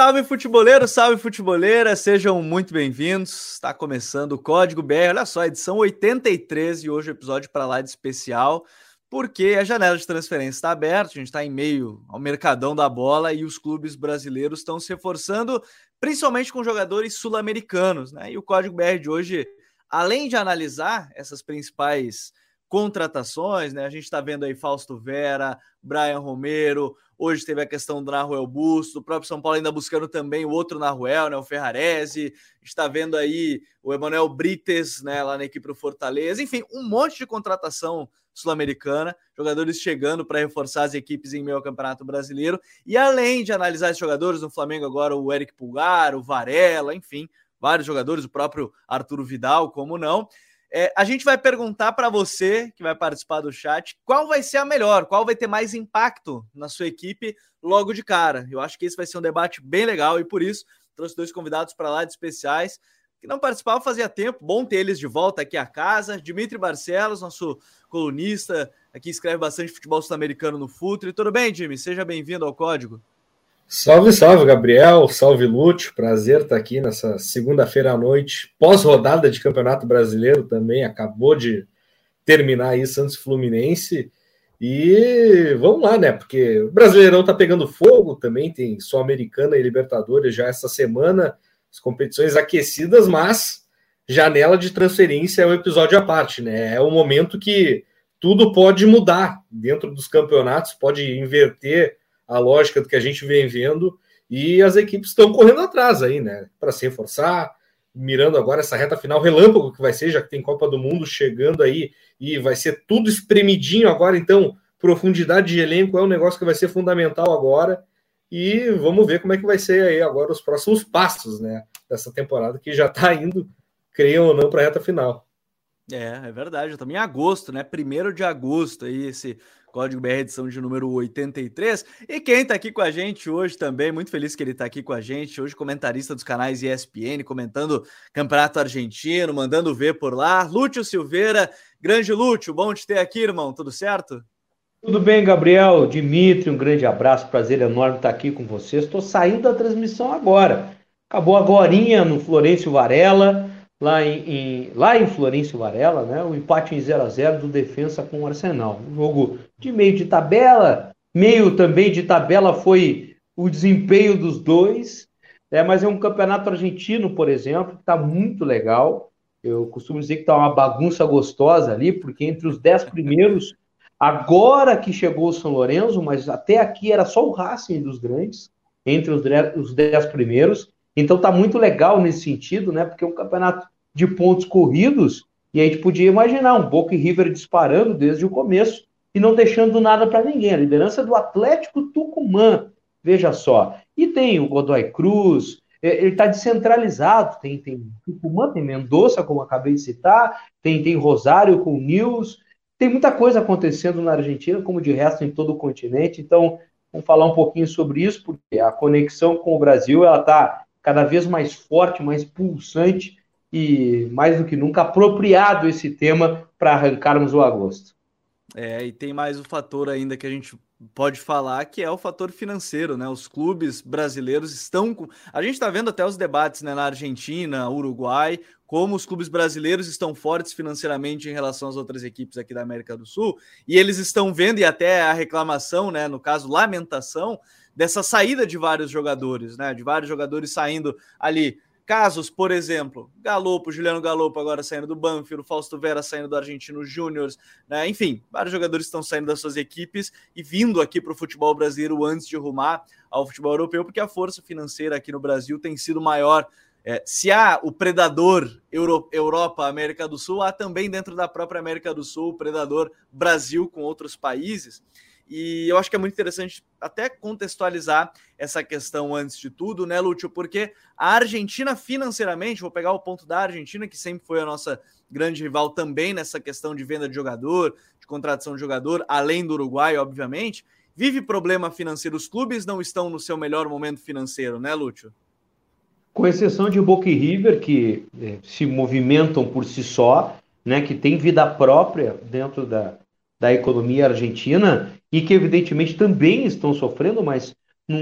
Salve futeboleiro, salve futeboleira, sejam muito bem-vindos. Está começando o Código BR, olha só, edição 83 e hoje o episódio para lá de especial, porque a janela de transferência está aberta, a gente está em meio ao mercadão da bola e os clubes brasileiros estão se reforçando, principalmente com jogadores sul-americanos, né? E o Código BR de hoje, além de analisar essas principais contratações, né? A gente está vendo aí Fausto Vera, Brian Romero, hoje teve a questão do Naruel Busto, o próprio São Paulo ainda buscando também o outro Naruel, né? O Ferrarese, está vendo aí o Emanuel Brites, né? Lá na equipe do Fortaleza, enfim, um monte de contratação sul-americana, jogadores chegando para reforçar as equipes em meio ao Campeonato Brasileiro, e além de analisar esses jogadores no Flamengo agora, o Eric Pulgar, o Varela, enfim, vários jogadores, o próprio Arturo Vidal, como não, é, a gente vai perguntar para você, que vai participar do chat, qual vai ser a melhor, qual vai ter mais impacto na sua equipe logo de cara. Eu acho que esse vai ser um debate bem legal e por isso trouxe dois convidados para lá de especiais que não participavam fazia tempo. Bom ter eles de volta aqui à casa. Dimitri Barcelos, nosso colunista, aqui escreve bastante futebol sul-americano no Futre. Tudo bem, Jimmy? Seja bem-vindo ao Código. Salve, salve, Gabriel. Salve, Lúcio. Prazer estar aqui nessa segunda-feira à noite, pós-rodada de Campeonato Brasileiro também. Acabou de terminar aí Santos Fluminense. E vamos lá, né? Porque o Brasileirão tá pegando fogo também, tem Sul-Americana e Libertadores já essa semana, as competições aquecidas, mas janela de transferência é um episódio à parte, né? É o momento que tudo pode mudar dentro dos campeonatos, pode inverter a lógica do que a gente vem vendo e as equipes estão correndo atrás aí, né? Para se reforçar, mirando agora essa reta final relâmpago que vai ser, já que tem Copa do Mundo chegando aí e vai ser tudo espremidinho agora, então profundidade de elenco é um negócio que vai ser fundamental agora e vamos ver como é que vai ser aí agora os próximos passos, né? Dessa temporada que já está indo, creio ou não, para a reta final. É, é verdade. Também em agosto, né? Primeiro de agosto, aí esse Código BR edição de número 83. E quem está aqui com a gente hoje também, muito feliz que ele está aqui com a gente, hoje comentarista dos canais ESPN, comentando Campeonato Argentino, mandando ver por lá. Lúcio Silveira, grande Lúcio, bom te ter aqui, irmão, tudo certo? Tudo bem, Gabriel, Dimitri, um grande abraço, prazer enorme estar aqui com vocês. Estou saindo da transmissão agora. Acabou agora no Florencio Varela, lá em, em, lá em Florencio Varela, né, o empate em 0 a 0 do Defensa com o Arsenal. Um jogo de meio de tabela, meio também de tabela foi o desempenho dos dois, é, mas é um campeonato argentino, por exemplo, que está muito legal. Eu costumo dizer que está uma bagunça gostosa ali, porque entre os dez primeiros, agora que chegou o São Lourenço, mas até aqui era só o Racing dos grandes, entre os, dez primeiros. Então tá muito legal nesse sentido, né? Porque é um campeonato de pontos corridos e a gente podia imaginar um Boca e River disparando desde o começo e não deixando nada para ninguém. A liderança do Atlético Tucumã, veja só. E tem o Godoy Cruz, é, ele está descentralizado. Tem, tem Tucumã, tem Mendoza, como acabei de citar, tem, tem Rosário com News. Tem muita coisa acontecendo na Argentina, como de resto em todo o continente. Então, vamos falar um pouquinho sobre isso, porque a conexão com o Brasil ela está cada vez mais forte, mais pulsante e mais do que nunca apropriado esse tema para arrancarmos o agosto. É, e tem mais o fator ainda que a gente pode falar, que é o fator financeiro, né? Os clubes brasileiros estão com. A gente está vendo até os debates né, na Argentina, Uruguai, como os clubes brasileiros estão fortes financeiramente em relação às outras equipes aqui da América do Sul, e eles estão vendo, e até a reclamação, né? No caso, lamentação, dessa saída de vários jogadores, né? De vários jogadores saindo ali. Casos, por exemplo, Galopo, Juliano Galopo agora saindo do Banfield, Fausto Vera saindo do Argentino Júnior, né? enfim, vários jogadores estão saindo das suas equipes e vindo aqui para o futebol brasileiro antes de rumar ao futebol europeu, porque a força financeira aqui no Brasil tem sido maior. É, se há o predador Euro, Europa, América do Sul, há também dentro da própria América do Sul o predador Brasil com outros países. E eu acho que é muito interessante até contextualizar essa questão antes de tudo, né, Lúcio? Porque a Argentina, financeiramente, vou pegar o ponto da Argentina, que sempre foi a nossa grande rival também nessa questão de venda de jogador, de contratação de jogador, além do Uruguai, obviamente, vive problema financeiro. Os clubes não estão no seu melhor momento financeiro, né, Lúcio? Com exceção de Boca e River, que eh, se movimentam por si só, né, que tem vida própria dentro da, da economia argentina e que, evidentemente, também estão sofrendo, mas num,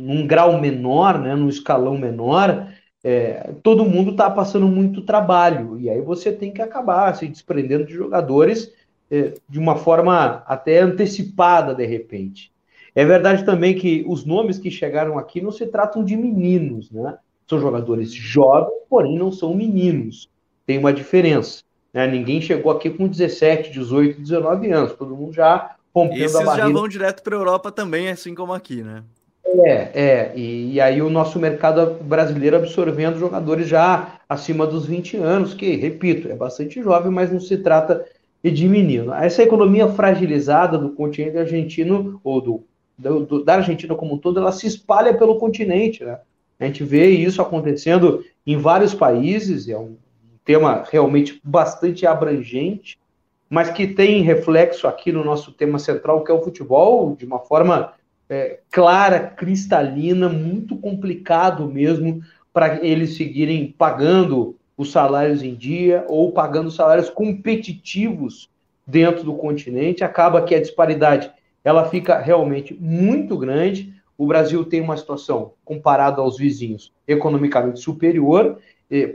num grau menor, né, num escalão menor, é, todo mundo está passando muito trabalho. E aí você tem que acabar se desprendendo de jogadores é, de uma forma até antecipada, de repente. É verdade também que os nomes que chegaram aqui não se tratam de meninos, né? São jogadores jovens, porém não são meninos. Tem uma diferença. Né? Ninguém chegou aqui com 17, 18, 19 anos. Todo mundo já rompendo Esses a já vão direto para a Europa também, assim como aqui, né? É, é. E, e, aí o nosso mercado brasileiro absorvendo jogadores já acima dos 20 anos, que, repito, é bastante jovem, mas não se trata de menino. Essa economia fragilizada do continente argentino, ou do, do, do, da Argentina como um todo, ela se espalha pelo continente, né? A gente vê isso acontecendo em vários países, é um tema realmente bastante abrangente, mas que tem reflexo aqui no nosso tema central, que é o futebol, de uma forma é, clara, cristalina, muito complicado mesmo para eles seguirem pagando os salários em dia ou pagando salários competitivos dentro do continente. Acaba que a disparidade ela fica realmente muito grande. O Brasil tem uma situação, comparado aos vizinhos, economicamente superior,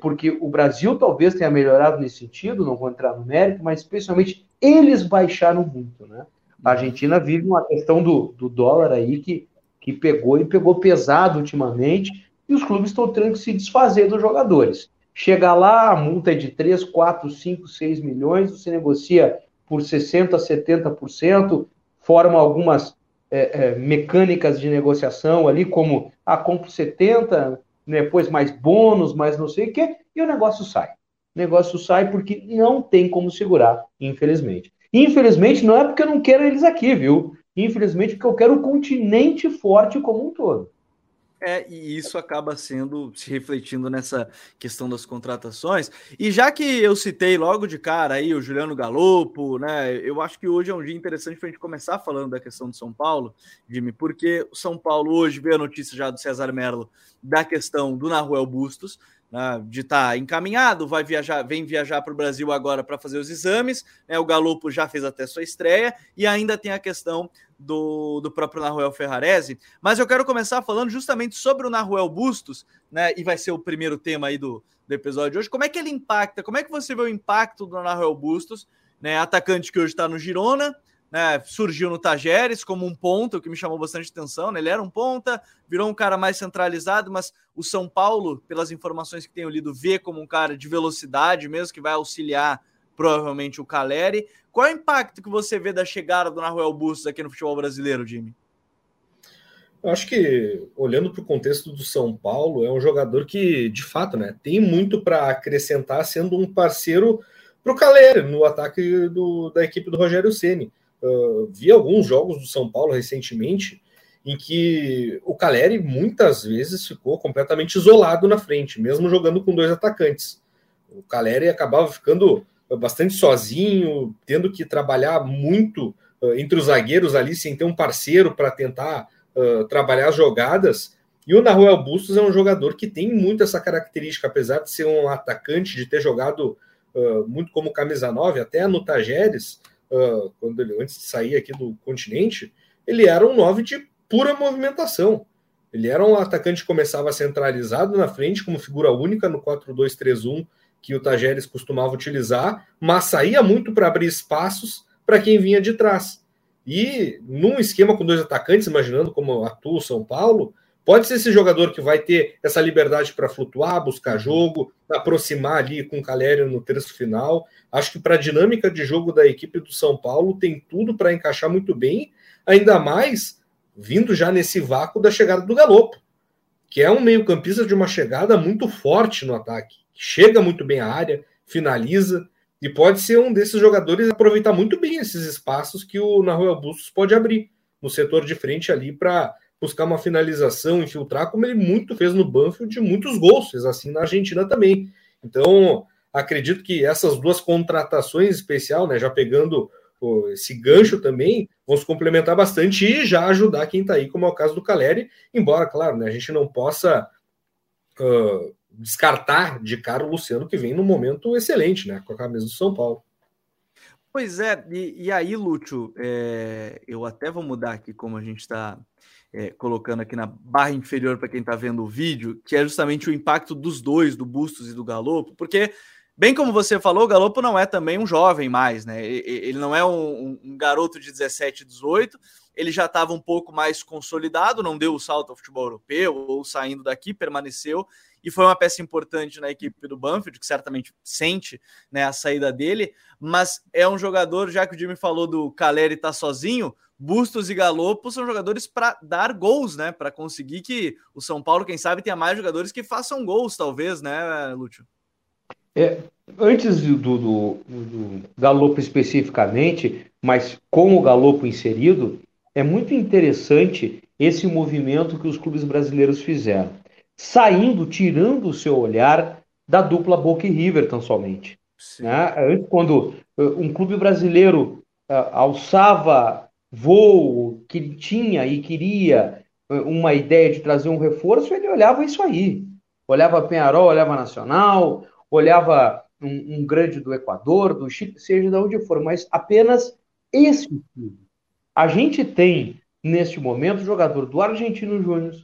porque o Brasil talvez tenha melhorado nesse sentido, não vou entrar no mérito, mas especialmente eles baixaram muito, né? A Argentina vive uma questão do, do dólar aí que, que pegou e pegou pesado ultimamente, e os clubes estão tendo que se desfazer dos jogadores. Chega lá, a multa é de 3, 4, 5, 6 milhões, você negocia por 60%, 70%, forma algumas é, é, mecânicas de negociação ali, como a compra 70, depois mais bônus, mais não sei o quê, e o negócio sai. O negócio sai porque não tem como segurar, infelizmente. Infelizmente, não é porque eu não quero eles aqui, viu? Infelizmente, porque eu quero o continente forte como um todo. É, e isso acaba sendo se refletindo nessa questão das contratações. E já que eu citei logo de cara aí o Juliano Galopo, né? Eu acho que hoje é um dia interessante para a gente começar falando da questão de São Paulo, Jimmy, porque o São Paulo hoje veio a notícia já do César Merlo da questão do Naruel Bustos né, de estar tá encaminhado, vai viajar, vem viajar para o Brasil agora para fazer os exames. Né, o Galopo já fez até sua estreia e ainda tem a questão do, do próprio Naruel Ferrarese. Mas eu quero começar falando justamente sobre o Naruel Bustos, né? E vai ser o primeiro tema aí do, do episódio de hoje. Como é que ele impacta? Como é que você vê o impacto do Naruel Bustos, né? Atacante que hoje está no Girona né, surgiu no Tajeres como um ponta, o que me chamou bastante atenção. Né? Ele era um ponta, virou um cara mais centralizado, mas o São Paulo, pelas informações que tenho lido, vê como um cara de velocidade mesmo, que vai auxiliar provavelmente o Caleri. Qual é o impacto que você vê da chegada do Naruel Bustos aqui no futebol brasileiro, Jimmy? Eu acho que, olhando para o contexto do São Paulo, é um jogador que, de fato, né, tem muito para acrescentar, sendo um parceiro para o Caleri no ataque do, da equipe do Rogério Ceni Uh, vi alguns jogos do São Paulo recentemente em que o Caleri muitas vezes ficou completamente isolado na frente, mesmo jogando com dois atacantes. O Caleri acabava ficando bastante sozinho, tendo que trabalhar muito uh, entre os zagueiros ali, sem ter um parceiro para tentar uh, trabalhar as jogadas. E o Nahuel Bustos é um jogador que tem muito essa característica, apesar de ser um atacante, de ter jogado muito como camisa 9, até no Tajeres, uh, quando ele, antes de sair aqui do continente, ele era um 9 de pura movimentação. Ele era um atacante que começava centralizado na frente, como figura única no 4-2-3-1 que o Tajeres costumava utilizar, mas saía muito para abrir espaços para quem vinha de trás. E num esquema com dois atacantes, imaginando como atua o São Paulo, Pode ser esse jogador que vai ter essa liberdade para flutuar, buscar jogo, aproximar ali com o Calério no terço final. Acho que para a dinâmica de jogo da equipe do São Paulo tem tudo para encaixar muito bem, ainda mais vindo já nesse vácuo da chegada do Galopo, que é um meio-campista de uma chegada muito forte no ataque. Chega muito bem à área, finaliza e pode ser um desses jogadores aproveitar muito bem esses espaços que o Nahuel Bustos pode abrir no setor de frente ali para buscar uma finalização, infiltrar, como ele muito fez no Banfield muitos gols, fez assim na Argentina também. Então, acredito que essas duas contratações especial, né, já pegando pô, esse gancho também, vão se complementar bastante e já ajudar quem está aí, como é o caso do Caleri, embora, claro, né, a gente não possa uh, descartar de cara o Luciano, que vem num momento excelente, né, com a camisa do São Paulo. Pois é, e, e aí, Lúcio, é, eu até vou mudar aqui como a gente está é, colocando aqui na barra inferior para quem está vendo o vídeo, que é justamente o impacto dos dois, do Bustos e do Galopo, porque, bem como você falou, o Galopo não é também um jovem mais, né? Ele não é um, um garoto de 17, 18, ele já estava um pouco mais consolidado, não deu o salto ao futebol europeu, ou saindo daqui, permaneceu, e foi uma peça importante na equipe do Banfield, que certamente sente né, a saída dele, mas é um jogador, já que o Jimmy falou do Caleri estar tá sozinho, Bustos e Galopo são jogadores para dar gols, né? Para conseguir que o São Paulo, quem sabe, tenha mais jogadores que façam gols, talvez, né, Lúcio? É, antes do, do, do, Galopo especificamente, mas com o Galopo inserido, é muito interessante esse movimento que os clubes brasileiros fizeram, saindo, tirando o seu olhar da dupla Boca e River, tão somente. Né? Antes, quando uh, um clube brasileiro uh, alçava voo, que tinha e queria eh, uma ideia de trazer um reforço, ele olhava isso aí. Olhava Penharol, olhava Nacional, olhava um, um, grande do Equador, do Chile, seja de onde for, mas apenas esse clube. A gente tem, neste momento, jogador do Argentino Júnior,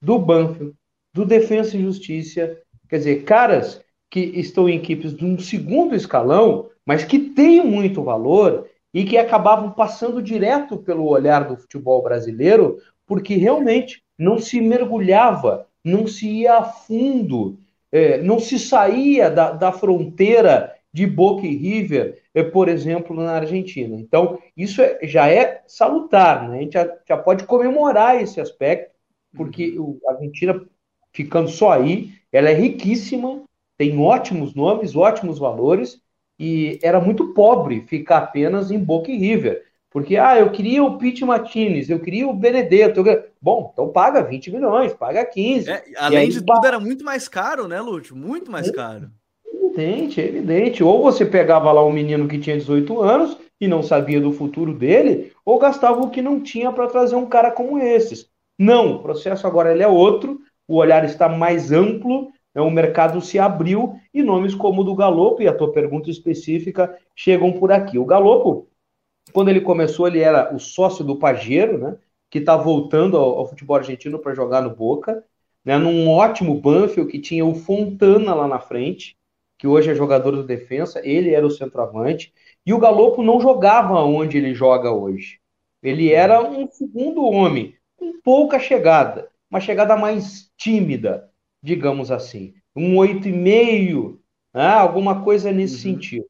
do Banfield, do Defensa e Justiça, quer dizer, caras que estão em equipes de um segundo escalão, mas que têm muito valor e que acabavam passando direto pelo olhar do futebol brasileiro, porque realmente não se mergulhava, não se ia a fundo, é, não se saía da, da fronteira de Boca e River, é, por exemplo, na Argentina. Então, isso é, já é salutar, né? a gente já, já, pode comemorar esse aspecto, porque uhum. a Argentina, ficando só aí, ela é riquíssima, tem ótimos nomes, ótimos valores, e era muito pobre ficar apenas em Boca e River. Porque, ah, eu queria o Pete Martinez, eu queria o Benedetto. Eu... Bom, então paga 20 milhões, paga 15. É, além aí, de tudo, era muito mais caro, né, Lúcio? Muito mais é, caro. Evidente, evidente. Ou você pegava lá um menino que tinha 18 anos e não sabia do futuro dele, ou gastava o que não tinha para trazer um cara como esses. Não, o processo agora ele é outro, o olhar está mais amplo né, o mercado se abriu e nomes como o do Galopo, e a tua pergunta específica, chegam por aqui. O Galopo, quando ele começou, ele era o sócio do Pajero, né, que está voltando ao, ao, futebol argentino para jogar no Boca, né, num ótimo Banfield que tinha o Fontana lá na frente, que hoje é jogador do defensa, ele era o centroavante, e o Galopo não jogava onde ele joga hoje. Ele era um segundo homem, com pouca chegada, uma chegada mais tímida, digamos assim. Um 8,5, né? alguma coisa nesse uhum. sentido.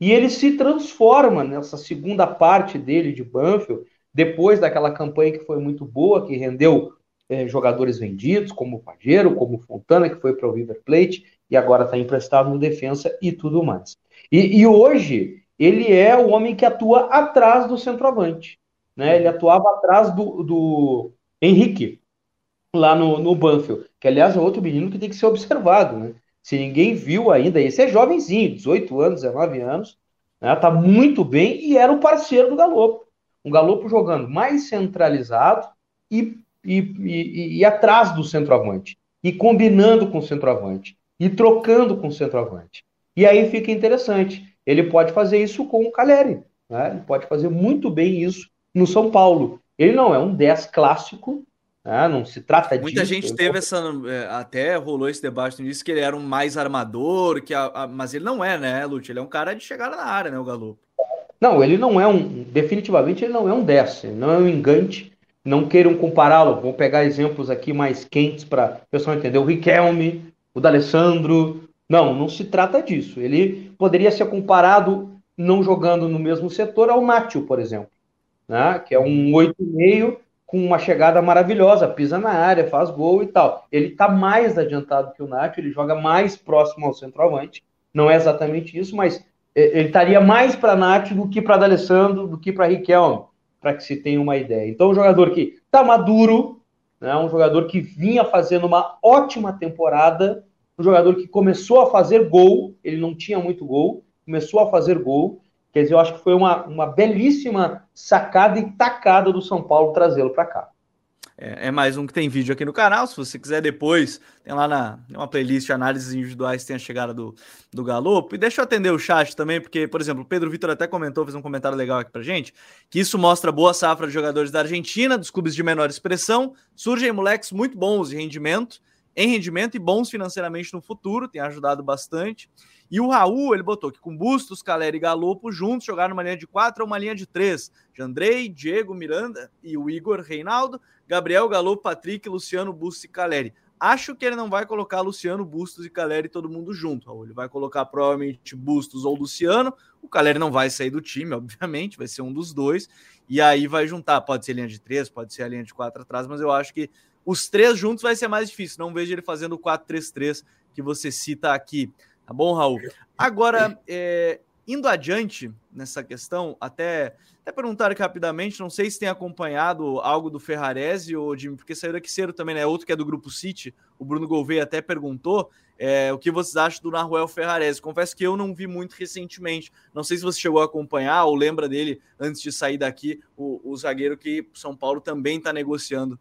E ele se transforma nessa segunda parte dele de Banfield, depois daquela campanha que foi muito boa, que rendeu é, jogadores vendidos, como o Pajero, como o Fontana, que foi para o River Plate, e agora está emprestado no defensa e tudo mais. E, e, hoje ele é o homem que atua atrás do centroavante. Né? Ele atuava atrás do, do Henrique, lá no, no Banfield, que aliás é outro menino que tem que ser observado, né? Se ninguém viu ainda, esse é jovenzinho, 18 anos, 19 anos, né? tá muito bem e era o parceiro do Galopo. Um Galopo jogando mais centralizado e, e, e, e atrás do centroavante, e combinando com o centroavante, e trocando com o centroavante. E aí fica interessante. Ele pode fazer isso com o Caleri. Né? Ele pode fazer muito bem isso no São Paulo. Ele não é um 10 clássico, ah, não se trata Muita disso. Muita gente teve essa. É, até rolou esse debate, disse que ele era um mais armador, que a, a, mas ele não é, né, Lute? Ele é um cara de chegar na área, né, o Galo? Não, ele não é um. Definitivamente ele não é um 10, ele não é um engante. Não queiram compará-lo. Vou pegar exemplos aqui mais quentes para o pessoal entender. O Riquelme, o D'Alessandro. Não, não se trata disso. Ele poderia ser comparado, não jogando no mesmo setor, ao Nátio, por exemplo. Né? Que é um 8,5 com uma chegada maravilhosa, pisa na área, faz gol e tal. Ele está mais adiantado que o Nacho, ele joga mais próximo ao centroavante. Não é exatamente isso, mas é, ele estaria mais para Nacho do que para D'Alessandro, do que para Riquelme, para que se tenha uma ideia. Então, um jogador que está maduro, né, um jogador que vinha fazendo uma ótima temporada, um jogador que começou a fazer gol, ele não tinha muito gol, começou a fazer gol, Quer dizer, eu acho que foi uma, uma belíssima sacada e tacada do São Paulo trazê-lo para cá. É, é, mais um que tem vídeo aqui no canal. Se você quiser depois, tem lá na uma playlist de análises individuais, tem a chegada do, do Galopo. E deixa eu atender o chat também, porque, por exemplo, o Pedro Vitor até comentou, fez um comentário legal aqui pra gente, que isso mostra boa safra de jogadores da Argentina, dos clubes de menor expressão. Surgem moleques muito bons de rendimento, em rendimento e bons financeiramente no futuro, tem ajudado bastante. E o Raul, ele botou que com Bustos, Caleri e Galopo juntos jogaram uma linha de quatro ou uma linha de três. De Andrei, Diego, Miranda e o Igor Reinaldo, Gabriel, Galopo, Patrick, Luciano, Bustos e Caleri. Acho que ele não vai colocar Luciano, Bustos e Caleri todo mundo junto. Raul. Ele vai colocar provavelmente Bustos ou Luciano. O Caleri não vai sair do time, obviamente, vai ser um dos dois. E aí vai juntar. Pode ser linha de três, pode ser a linha de quatro atrás, mas eu acho que os três juntos vai ser mais difícil. Não vejo ele fazendo o 4-3-3 que você cita aqui. Tá bom, Raul? Agora, é, indo adiante nessa questão, até, até perguntar rapidamente, não sei se tem acompanhado algo do Ferrarese ou Jimmy, porque saiu daqui cedo também, né? Outro que é do Grupo City, o Bruno Gouveia até perguntou é, o que vocês acham do Naruel Ferrarese. Confesso que eu não vi muito recentemente. Não sei se você chegou a acompanhar ou lembra dele antes de sair daqui, o, o zagueiro que São Paulo também está negociando.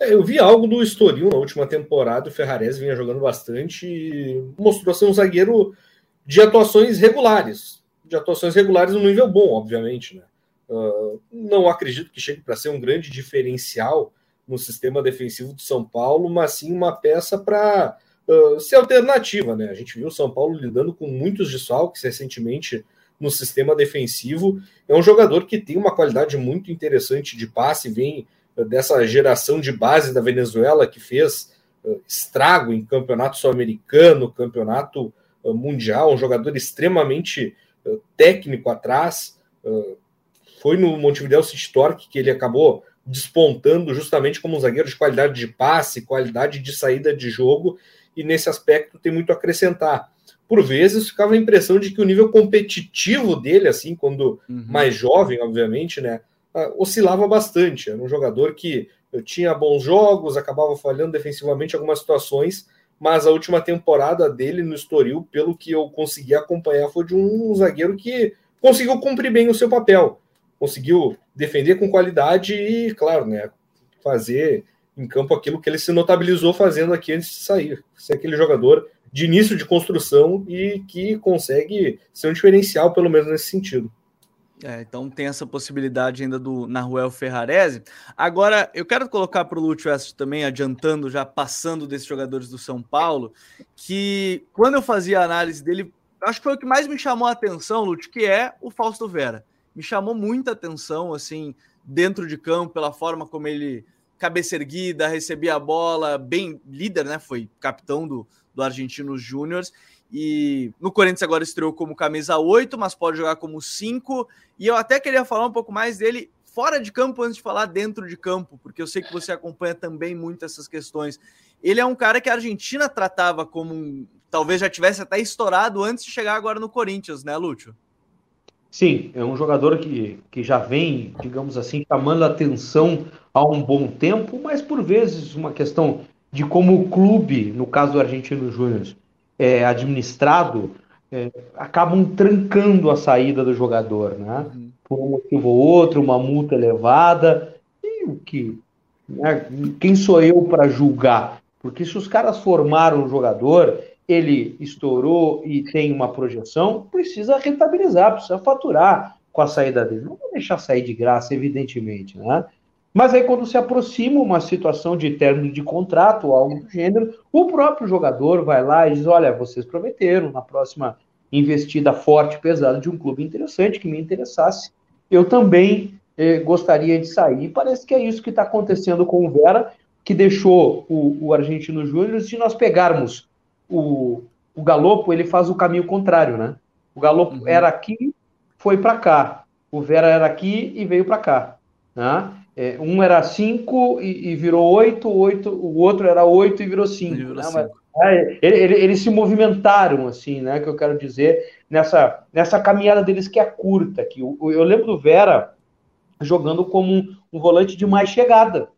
É, eu vi algo do Estoril na última temporada, o Ferrares vinha jogando bastante e mostrou ser um zagueiro de atuações regulares, de atuações regulares no nível bom, obviamente. Né? Uh, não acredito que chegue para ser um grande diferencial no sistema defensivo de São Paulo, mas sim uma peça para uh, ser alternativa. Né? A gente viu o São Paulo lidando com muitos desfalques recentemente no sistema defensivo. É um jogador que tem uma qualidade muito interessante de passe, vem dessa geração de base da Venezuela que fez uh, estrago em campeonato sul-americano, campeonato uh, mundial, um jogador extremamente uh, técnico atrás. foi no Montevideo City Torque que ele acabou despontando justamente como um zagueiro de qualidade de passe, qualidade de saída de jogo, e nesse aspecto tem muito a acrescentar. Por vezes ficava a impressão de que o nível competitivo dele, assim, quando uhum. mais jovem, obviamente, né, uh, oscilava bastante. Era um jogador que tinha bons jogos, acabava falhando defensivamente em algumas situações, mas a última temporada dele no Estoril, pelo que eu consegui acompanhar, foi de um zagueiro que conseguiu cumprir bem o seu papel, conseguiu defender com qualidade e, claro, né, fazer em campo aquilo que ele se notabilizou fazendo aqui antes de sair. Ser aquele jogador de início de construção e que consegue ser um diferencial, pelo menos nesse sentido. É, então tem essa possibilidade ainda do Naruel Ferrarese. Agora, eu quero colocar para o Lúcio também, adiantando, já passando desses jogadores do São Paulo, que quando eu fazia a análise dele, acho que foi o que mais me chamou a atenção, Lúcio, que é o Fausto Vera. Me chamou muita atenção, assim, dentro de campo, pela forma como ele cabeça erguida, recebia a bola, bem líder, né? Foi capitão do, do Argentinos Júniors. E no Corinthians agora estreou como camisa 8, mas pode jogar como 5. E eu até queria falar um pouco mais dele fora de campo antes de falar dentro de campo, porque eu sei que você acompanha também muito essas questões. Ele é um cara que a Argentina tratava como um, talvez já tivesse até estourado antes de chegar agora no Corinthians, né, Lúcio? Sim, é um jogador que, que já vem, digamos assim, chamando atenção há um bom tempo, mas por vezes uma questão de como o clube, no caso do Argentino Júnior, é, administrado é, acabam trancando a saída do jogador, né? Uhum. Por um motivo ou outro, uma multa elevada. E o que? Né? Quem sou eu para julgar? Porque se os caras formaram um jogador, ele estourou e tem uma projeção, precisa rentabilizar, precisa faturar com a saída dele. Não vou deixar sair de graça, evidentemente, né? Mas aí, quando se aproxima uma situação de término de contrato ou algo do gênero, o próprio jogador vai lá e diz: Olha, vocês prometeram na próxima investida forte, pesada de um clube interessante que me interessasse, eu também eh, gostaria de sair. E parece que é isso que está acontecendo com o Vera, que deixou o, o Argentino Júnior. Se nós pegarmos o, o Galopo, ele faz o caminho contrário, né? O Galopo uhum. era aqui, foi para cá. O Vera era aqui e veio para cá. Né? É, um era 5 e, e, virou 8, o outro era 8 e virou 5. Né? É, eles, eles se movimentaram, assim, né? Que eu quero dizer, nessa, nessa caminhada deles que é curta. Que eu, eu lembro do Vera jogando como um, um volante de mais chegada.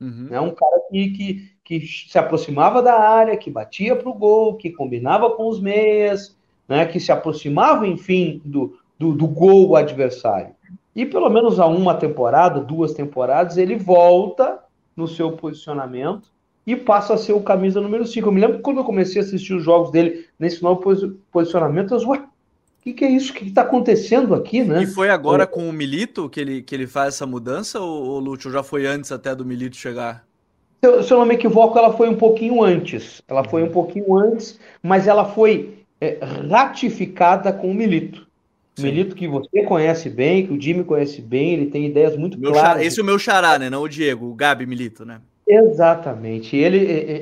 Uhum. Né? Um cara que, que, que se aproximava da área, que batia para o gol, que combinava com os meias, né? que se aproximava, enfim, do, do, do gol adversário. E pelo menos há uma temporada, duas temporadas, ele volta no seu posicionamento e passa a ser o camisa número 5. Eu me lembro que quando eu comecei a assistir os jogos dele nesse novo posicionamento, eu ué, o que, que, é isso? O que está acontecendo aqui, né? E foi agora é. com o Milito que ele, que ele faz essa mudança, ou, ou Lúcio, já foi antes até do Milito chegar? Se eu, se eu não me equivoco, ela foi um pouquinho antes. Ela foi um pouquinho antes, mas ela foi é, ratificada com o Milito. Sim. Milito que você conhece bem, que o Jimmy conhece bem, ele tem ideias muito meu claras. Xará, esse é o meu xará, né? Não o Diego, o Gabi Milito, né? Exatamente. Ele,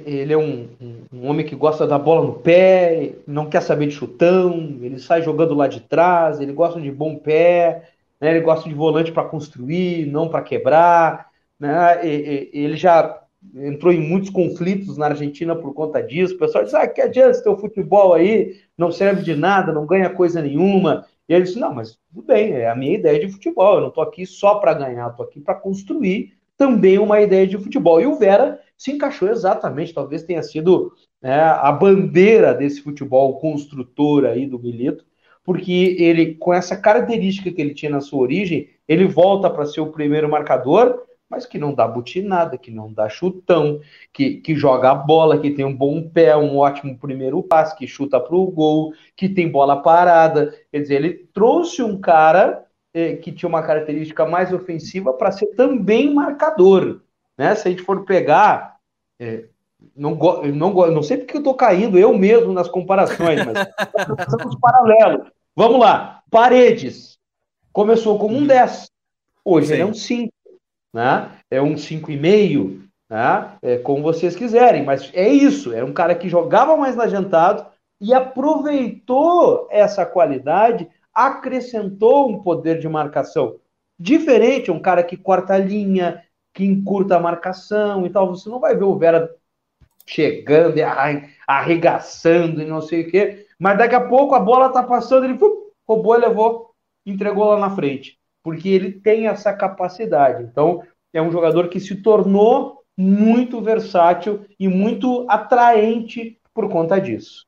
ele é um, um, homem que gosta da bola no pé, não quer saber de chutão, ele sai jogando lá de trás, ele gosta de bom pé, né? ele gosta de volante para construir, não para quebrar. Né? ele já entrou em muitos conflitos na Argentina por conta disso. O pessoal diz: ah, que adianta esse teu futebol aí, não serve de nada, não ganha coisa nenhuma. E ele disse: não, mas tudo bem, é a minha ideia de futebol, eu não estou aqui só para ganhar, estou aqui para construir também uma ideia de futebol. E o Vera se encaixou exatamente, talvez tenha sido né, a bandeira desse futebol construtor aí do Milito, porque ele, com essa característica que ele tinha na sua origem, ele volta para ser o primeiro marcador, mas que não dá butinada, que não dá chutão, que, que joga a bola, que tem um bom pé, um ótimo primeiro passe, que chuta para o gol, que tem bola parada. Quer dizer, ele trouxe um cara é, que tinha uma característica mais ofensiva para ser também marcador. Né? Se a gente for pegar, é, não, não, não sei porque eu estou caindo eu mesmo nas comparações, mas os paralelos. Vamos lá, Paredes começou como um 10, hoje Sim. ele é um 5, né? é um 5,5, né? é como vocês quiserem, mas é isso, era um cara que jogava mais adiantado e aproveitou essa qualidade acrescentou um poder de marcação diferente, um cara que corta a linha, que encurta a marcação e tal. Você não vai ver o Vera chegando e arregaçando e não sei o quê, mas daqui a pouco a bola tá passando, ele roubou e levou, entregou lá na frente, porque ele tem essa capacidade. Então, é um jogador que se tornou muito versátil e muito atraente por conta disso.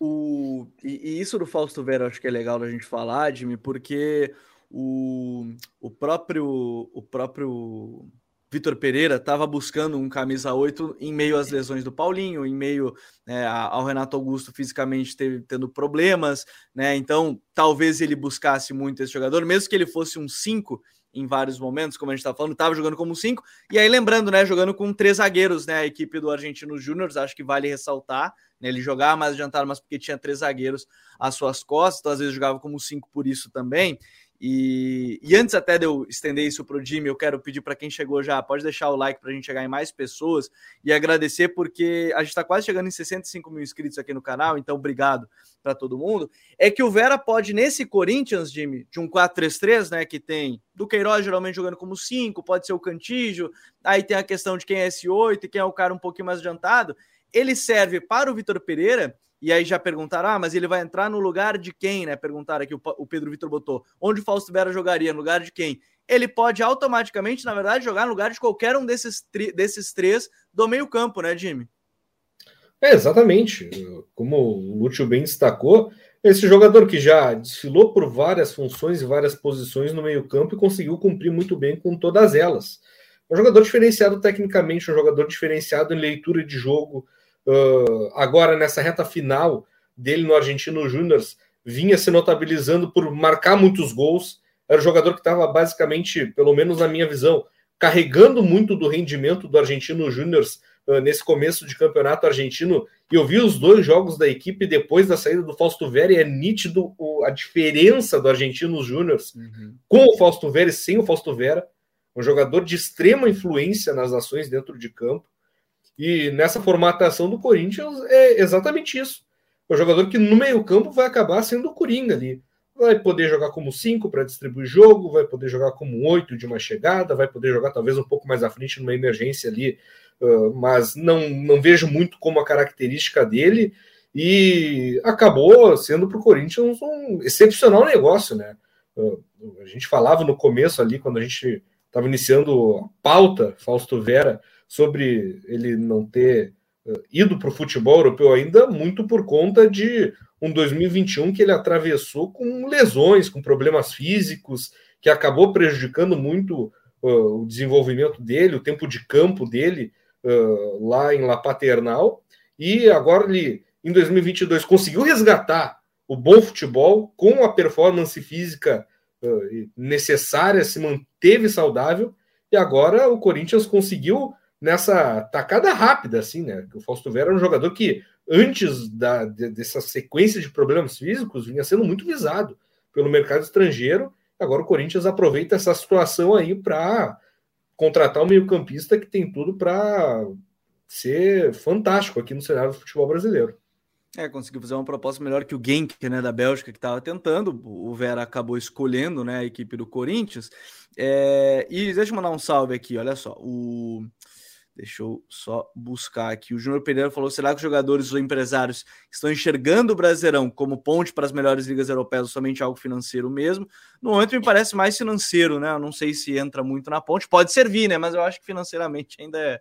O, e, isso do Fausto Vera acho que é legal a gente falar, Jimmy, porque o, o próprio o próprio Vitor Pereira estava buscando um camisa 8 em meio às lesões do Paulinho, em meio né, ao Renato Augusto fisicamente tendo problemas, né? Então talvez ele buscasse muito esse jogador, mesmo que ele fosse um 5 em vários momentos, como a gente está falando, estava jogando como 5, e aí lembrando, né, jogando com três zagueiros, né, a equipe do Argentino Júnior, acho que vale ressaltar, né, ele jogava mais adiantado, mas porque tinha três zagueiros às suas costas, então às vezes jogava como 5 por isso também, e, e, antes até de eu estender isso para o Jimmy, eu quero pedir para quem chegou já, pode deixar o like para a gente chegar em mais pessoas e agradecer, porque a gente está quase chegando em 65 mil inscritos aqui no canal, então obrigado para todo mundo. É que o Vera pode, nesse Corinthians, Jimmy, de um 4-3-3, né, que tem do Queiroz geralmente jogando como 5, pode ser o Cantígio, aí tem a questão de quem é S8 e quem é o cara um pouquinho mais adiantado. Ele serve para o Vitor Pereira e aí já perguntaram, ah, mas ele vai entrar no lugar de quem, né? Perguntaram aqui, o Pedro Vitor botou. Onde o Fausto Vera jogaria? No lugar de quem? Ele pode automaticamente, na verdade, jogar no lugar de qualquer um desses, desses três do meio campo, né, Jimmy? É, exatamente. Como o Lúcio bem destacou, esse jogador que já desfilou por várias funções e várias posições no meio campo e conseguiu cumprir muito bem com todas elas. É um jogador diferenciado tecnicamente, um jogador diferenciado em leitura de jogo, uh, agora nessa reta final dele no Argentino Júnior, vinha se notabilizando por marcar muitos gols. Era um jogador que estava basicamente, pelo menos na minha visão, carregando muito do rendimento do Argentino Júnior uh, nesse começo de campeonato argentino. E eu vi os dois jogos da equipe depois da saída do Fausto Vera e é nítido o, a diferença do Argentino Júnior uhum. com o Fausto Vera e sem o Fausto Vera. Um jogador de extrema influência nas ações dentro de campo. E nessa formatação do Corinthians é exatamente isso. É o jogador que no meio-campo vai acabar sendo o Coringa ali. Vai poder jogar como 5 para distribuir jogo, vai poder jogar como 8 de uma chegada, vai poder jogar talvez um pouco mais à frente numa emergência ali, uh, mas não, não vejo muito como a característica dele. E acabou sendo para o Corinthians um excepcional negócio, né? Uh, a gente falava no começo ali, quando a gente estava iniciando a pauta, Fausto Vera, sobre ele não ter uh, ido para o futebol europeu ainda, muito por conta de um 2021 que ele atravessou com lesões, com problemas físicos, que acabou prejudicando muito uh, o desenvolvimento dele, o tempo de campo dele uh, lá em La Paternal. E agora ele, em 2022, conseguiu resgatar o bom futebol com a performance física uh, necessária, se manteve saudável. E agora o Corinthians conseguiu nessa tacada rápida, assim, né? O Fausto Vera era um jogador que, antes da, dessa sequência de problemas físicos, vinha sendo muito visado pelo mercado estrangeiro. Agora o Corinthians aproveita essa situação aí para contratar um meio-campista que tem tudo para ser fantástico aqui no cenário do futebol brasileiro. É, conseguiu fazer uma proposta melhor que o Genk, né, da Bélgica, que estava tentando. O Vera acabou escolhendo, né, a equipe do Corinthians. É, e deixa eu mandar um salve aqui, olha só. O Deixa eu só buscar aqui. O Júnior Pereira falou: será que os jogadores ou empresários estão enxergando o Brasileirão como ponte para as melhores ligas europeias ou somente algo financeiro mesmo? No momento me parece mais financeiro, né? Eu não sei se entra muito na ponte. Pode servir, né? Mas eu acho que financeiramente ainda é,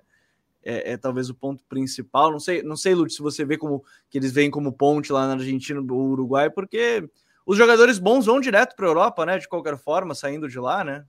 é, é talvez o ponto principal. Não sei, não sei, Lute, se você vê como que eles veem como ponte lá na Argentina ou Uruguai, porque os jogadores bons vão direto para a Europa, né? De qualquer forma, saindo de lá, né?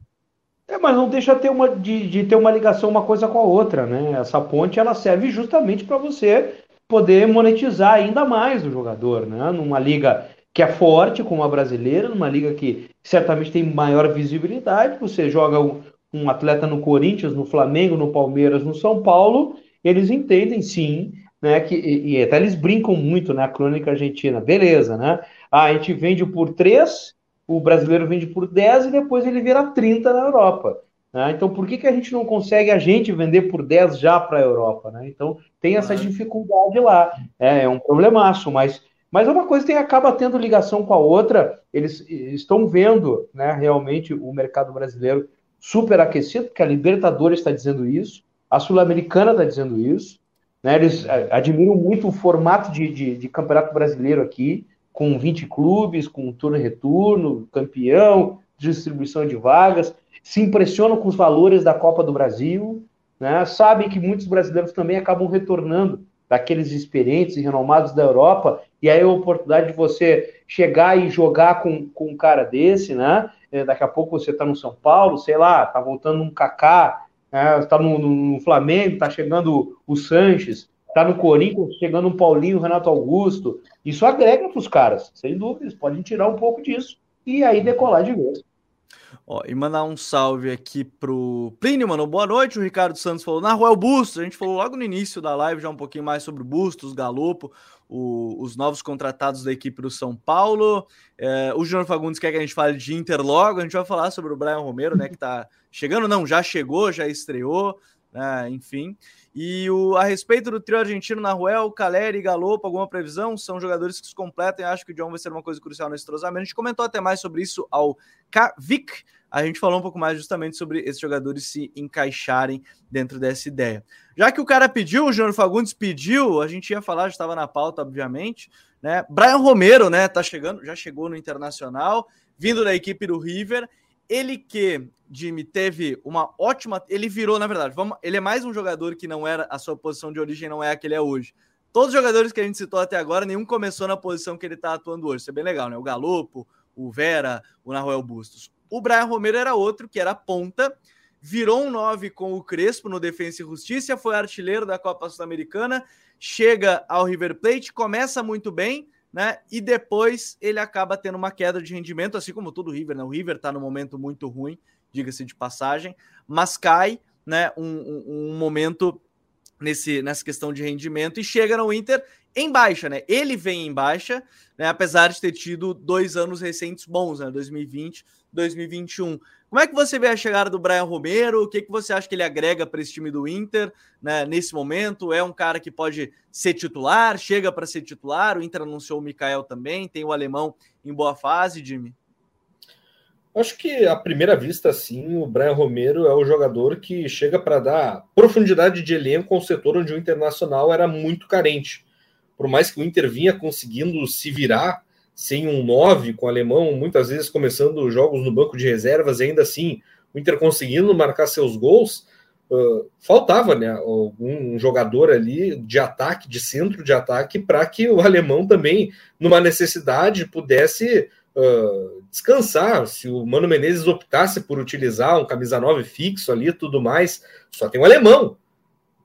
É, mas não deixa ter uma, de, de ter uma ligação uma coisa com a outra, né? Essa ponte ela serve justamente para você poder monetizar ainda mais o jogador, né? Numa liga que é forte como a brasileira, numa liga que certamente tem maior visibilidade, você joga um, um atleta no Corinthians, no Flamengo, no Palmeiras, no São Paulo, eles entendem sim, né? Que, e, e até eles brincam muito, né? A crônica argentina, beleza, né? Ah, a gente vende por três o brasileiro vende por 10 e depois ele vira 30 na Europa. Né? Então, por que, que a gente não consegue a gente vender por 10 já para a Europa? Né? Então, tem essa dificuldade lá. É, é, um problemaço, mas, mas é uma coisa que acaba tendo ligação com a outra. Eles estão vendo né, realmente o mercado brasileiro super aquecido, porque a Libertadores está dizendo isso, a Sul-Americana está dizendo isso. Né? Eles é, admiram muito o formato de, de, de campeonato brasileiro aqui com 20 clubes, com turno e retorno, campeão, distribuição de vagas, se impressionam com os valores da Copa do Brasil, né? sabem que muitos brasileiros também acabam retornando daqueles experientes e renomados da Europa, e aí a oportunidade de você chegar e jogar com, com um cara desse, né? É, daqui a pouco você está no São Paulo, sei lá, tá voltando um Kaká, né? está no, no, Flamengo, está chegando o Sanches, Tá no Corinthians, chegando um Paulinho, Renato Augusto. Isso agrega para os caras, sem dúvidas. Podem tirar um pouco disso e aí decolar de vez. Ó, e mandar um salve aqui pro Plínio, mano. Boa noite. O Ricardo Santos falou na Rua Bustos. A gente falou logo no início da live já um pouquinho mais sobre o Bustos, Galopo, o, os novos contratados da equipe do São Paulo. É, o Júnior Fagundes quer que a gente fale de Inter logo. A gente vai falar sobre o Brian Romero, né? Que tá chegando, não, já chegou, já estreou, né? Enfim. E o, a respeito do trio argentino na Ruel, Caleri e Galopo, alguma previsão? São jogadores que se completam e acho que o John vai ser uma coisa crucial nesse entrosamento. A gente comentou até mais sobre isso ao Kavik. A gente falou um pouco mais justamente sobre esses jogadores se encaixarem dentro dessa ideia. Já que o cara pediu, o Júnior Fagundes pediu, a gente ia falar, já estava na pauta, obviamente, né? Brian Romero, né, tá chegando, já chegou no Internacional, vindo da equipe do River ele que, Jimmy, teve uma ótima. Ele virou, na verdade, vamos, ele é mais um jogador que não era. A sua posição de origem não é a que ele é hoje. Todos os jogadores que a gente citou até agora, nenhum começou na posição que ele está atuando hoje. Isso é bem legal, né? O Galopo, o Vera, o Nahuel Bustos. O Brian Romero era outro, que era ponta, virou um 9 com o Crespo no Defensa e Justiça, foi artilheiro da Copa Sul-Americana, chega ao River Plate, começa muito bem, né? E depois ele acaba tendo uma queda de rendimento, assim como todo o River, né? O River está no momento muito ruim, diga-se de passagem, mas cai, né? Um, um, um, momento nesse, nessa questão de rendimento e chega no Inter em baixa, né? Ele vem em baixa, né? Apesar de ter tido dois anos recentes bons, né? 2020, 2021. Como é que você vê a chegada do Brian Romero? O que, que você acha que ele agrega para esse time do Inter né, nesse momento? É um cara que pode ser titular, chega para ser titular. O Inter anunciou o Mikael também, tem o alemão em boa fase, Jimmy. Acho que à primeira vista, sim, o Brian Romero é o jogador que chega para dar profundidade de elenco ao setor onde o Internacional era muito carente. Por mais que o Inter vinha conseguindo se virar sem um 9 com o alemão, muitas vezes começando jogos no banco de reservas, e ainda assim o Inter conseguindo marcar seus gols, uh, faltava né, algum jogador ali de ataque, de centro de ataque, para que o alemão também, numa necessidade, pudesse uh, descansar. Se o Mano Menezes optasse por utilizar um camisa 9 fixo ali tudo mais, só tem o um alemão.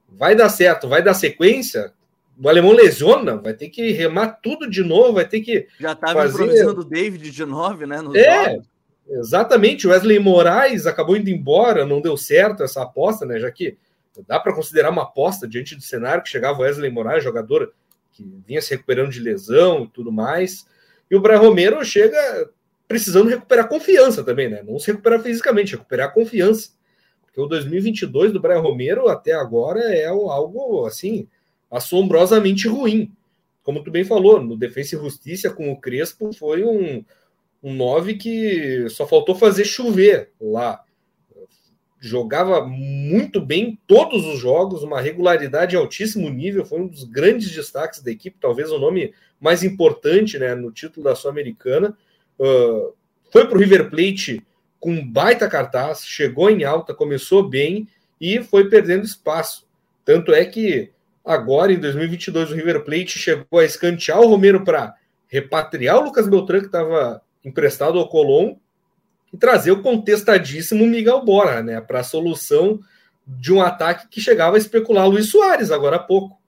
Vai dar certo, vai dar sequência. O alemão lesiona, vai ter que remar tudo de novo, vai ter que. Já estava fazer... improvisando o David de 9, né? é, jogos. exatamente. O Wesley Moraes acabou indo embora, não deu certo essa aposta, né? Já que dá para considerar uma aposta diante do cenário que chegava o Wesley Moraes, jogador que vinha se recuperando de lesão e tudo mais. E o Brian Romero chega precisando recuperar confiança também, né? Não se recuperar fisicamente, recuperar confiança. Porque o 2022 do Brian Romero até agora é algo assim assombrosamente ruim. Como tu bem falou, no Defensa e Justiça com o Crespo foi um um 9 que só faltou fazer chover lá. Jogava muito bem todos os jogos, uma regularidade altíssimo nível, foi um dos grandes destaques da equipe, talvez o nome mais importante né, no título da Sul-Americana. Uh, foi para o River Plate com baita cartaz, chegou em alta, começou bem e foi perdendo espaço. Tanto é que agora, em 2022, o River Plate chegou a escantear o Romero para repatriar o Lucas Beltrán, que estava emprestado ao Colón, e trazer o contestadíssimo Miguel Borra né, para a solução de um ataque que chegava a especular Luiz Soares agora há pouco.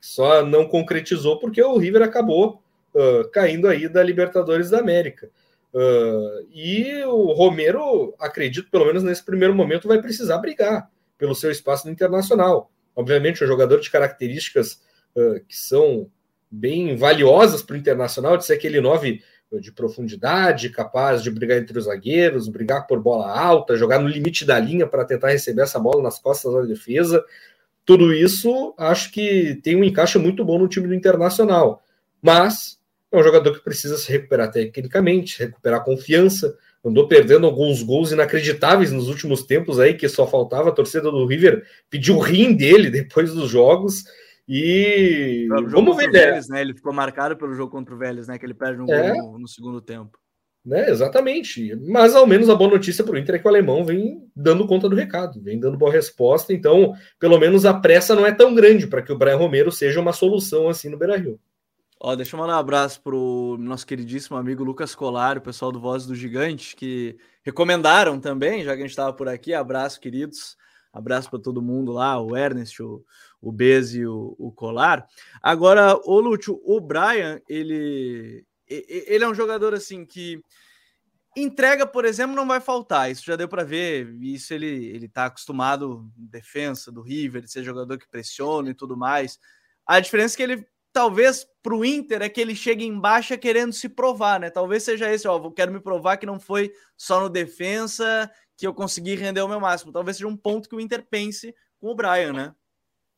Só não concretizou porque o River acabou uh, caindo aí da Libertadores da América. Uh, e o Romero, acredito, pelo menos nesse primeiro momento, vai precisar brigar pelo seu espaço no internacional. Obviamente, um jogador de características uh, que são bem valiosas para o internacional, de ser aquele nove de profundidade, capaz de brigar entre os zagueiros, brigar por bola alta, jogar no limite da linha para tentar receber essa bola nas costas da defesa. Tudo isso acho que tem um encaixe muito bom no time do Internacional. Mas é um jogador que precisa se recuperar tecnicamente, recuperar confiança. Andou perdendo alguns gols inacreditáveis nos últimos tempos aí, que só faltava a torcida do River pedir o rim dele depois dos jogos. E vamos ver. Vélez, né? Ele ficou marcado pelo jogo contra o Vélez, né? Que ele perde um é. gol no, no, segundo tempo. Né, exatamente. Mas ao menos a boa notícia para o Inter é que o alemão vem dando conta do recado, vem dando boa resposta. Então, pelo menos a pressa não é tão grande para que o Brian Romero seja uma solução assim no Beira Rio. Ó, deixa eu mandar um abraço pro nosso queridíssimo amigo Lucas Colar, o pessoal do Voz do Gigante, que recomendaram também, já que a gente estava por aqui. Abraço, queridos. Abraço para todo mundo lá, o Ernest, o, o Bez e o, o Colar. Agora, o Lúcio, o Brian, ele, ele é um jogador assim que entrega, por exemplo, não vai faltar. Isso já deu para ver. Isso ele ele está acostumado defesa do River, de ser jogador que pressiona e tudo mais. A diferença é que ele talvez para o Inter é que ele chega em baixa querendo se provar, né? Talvez seja esse, ó, quero me provar que não foi só no defensa que eu consegui render o meu máximo. Talvez seja um ponto que o Inter pense com o Brian, né?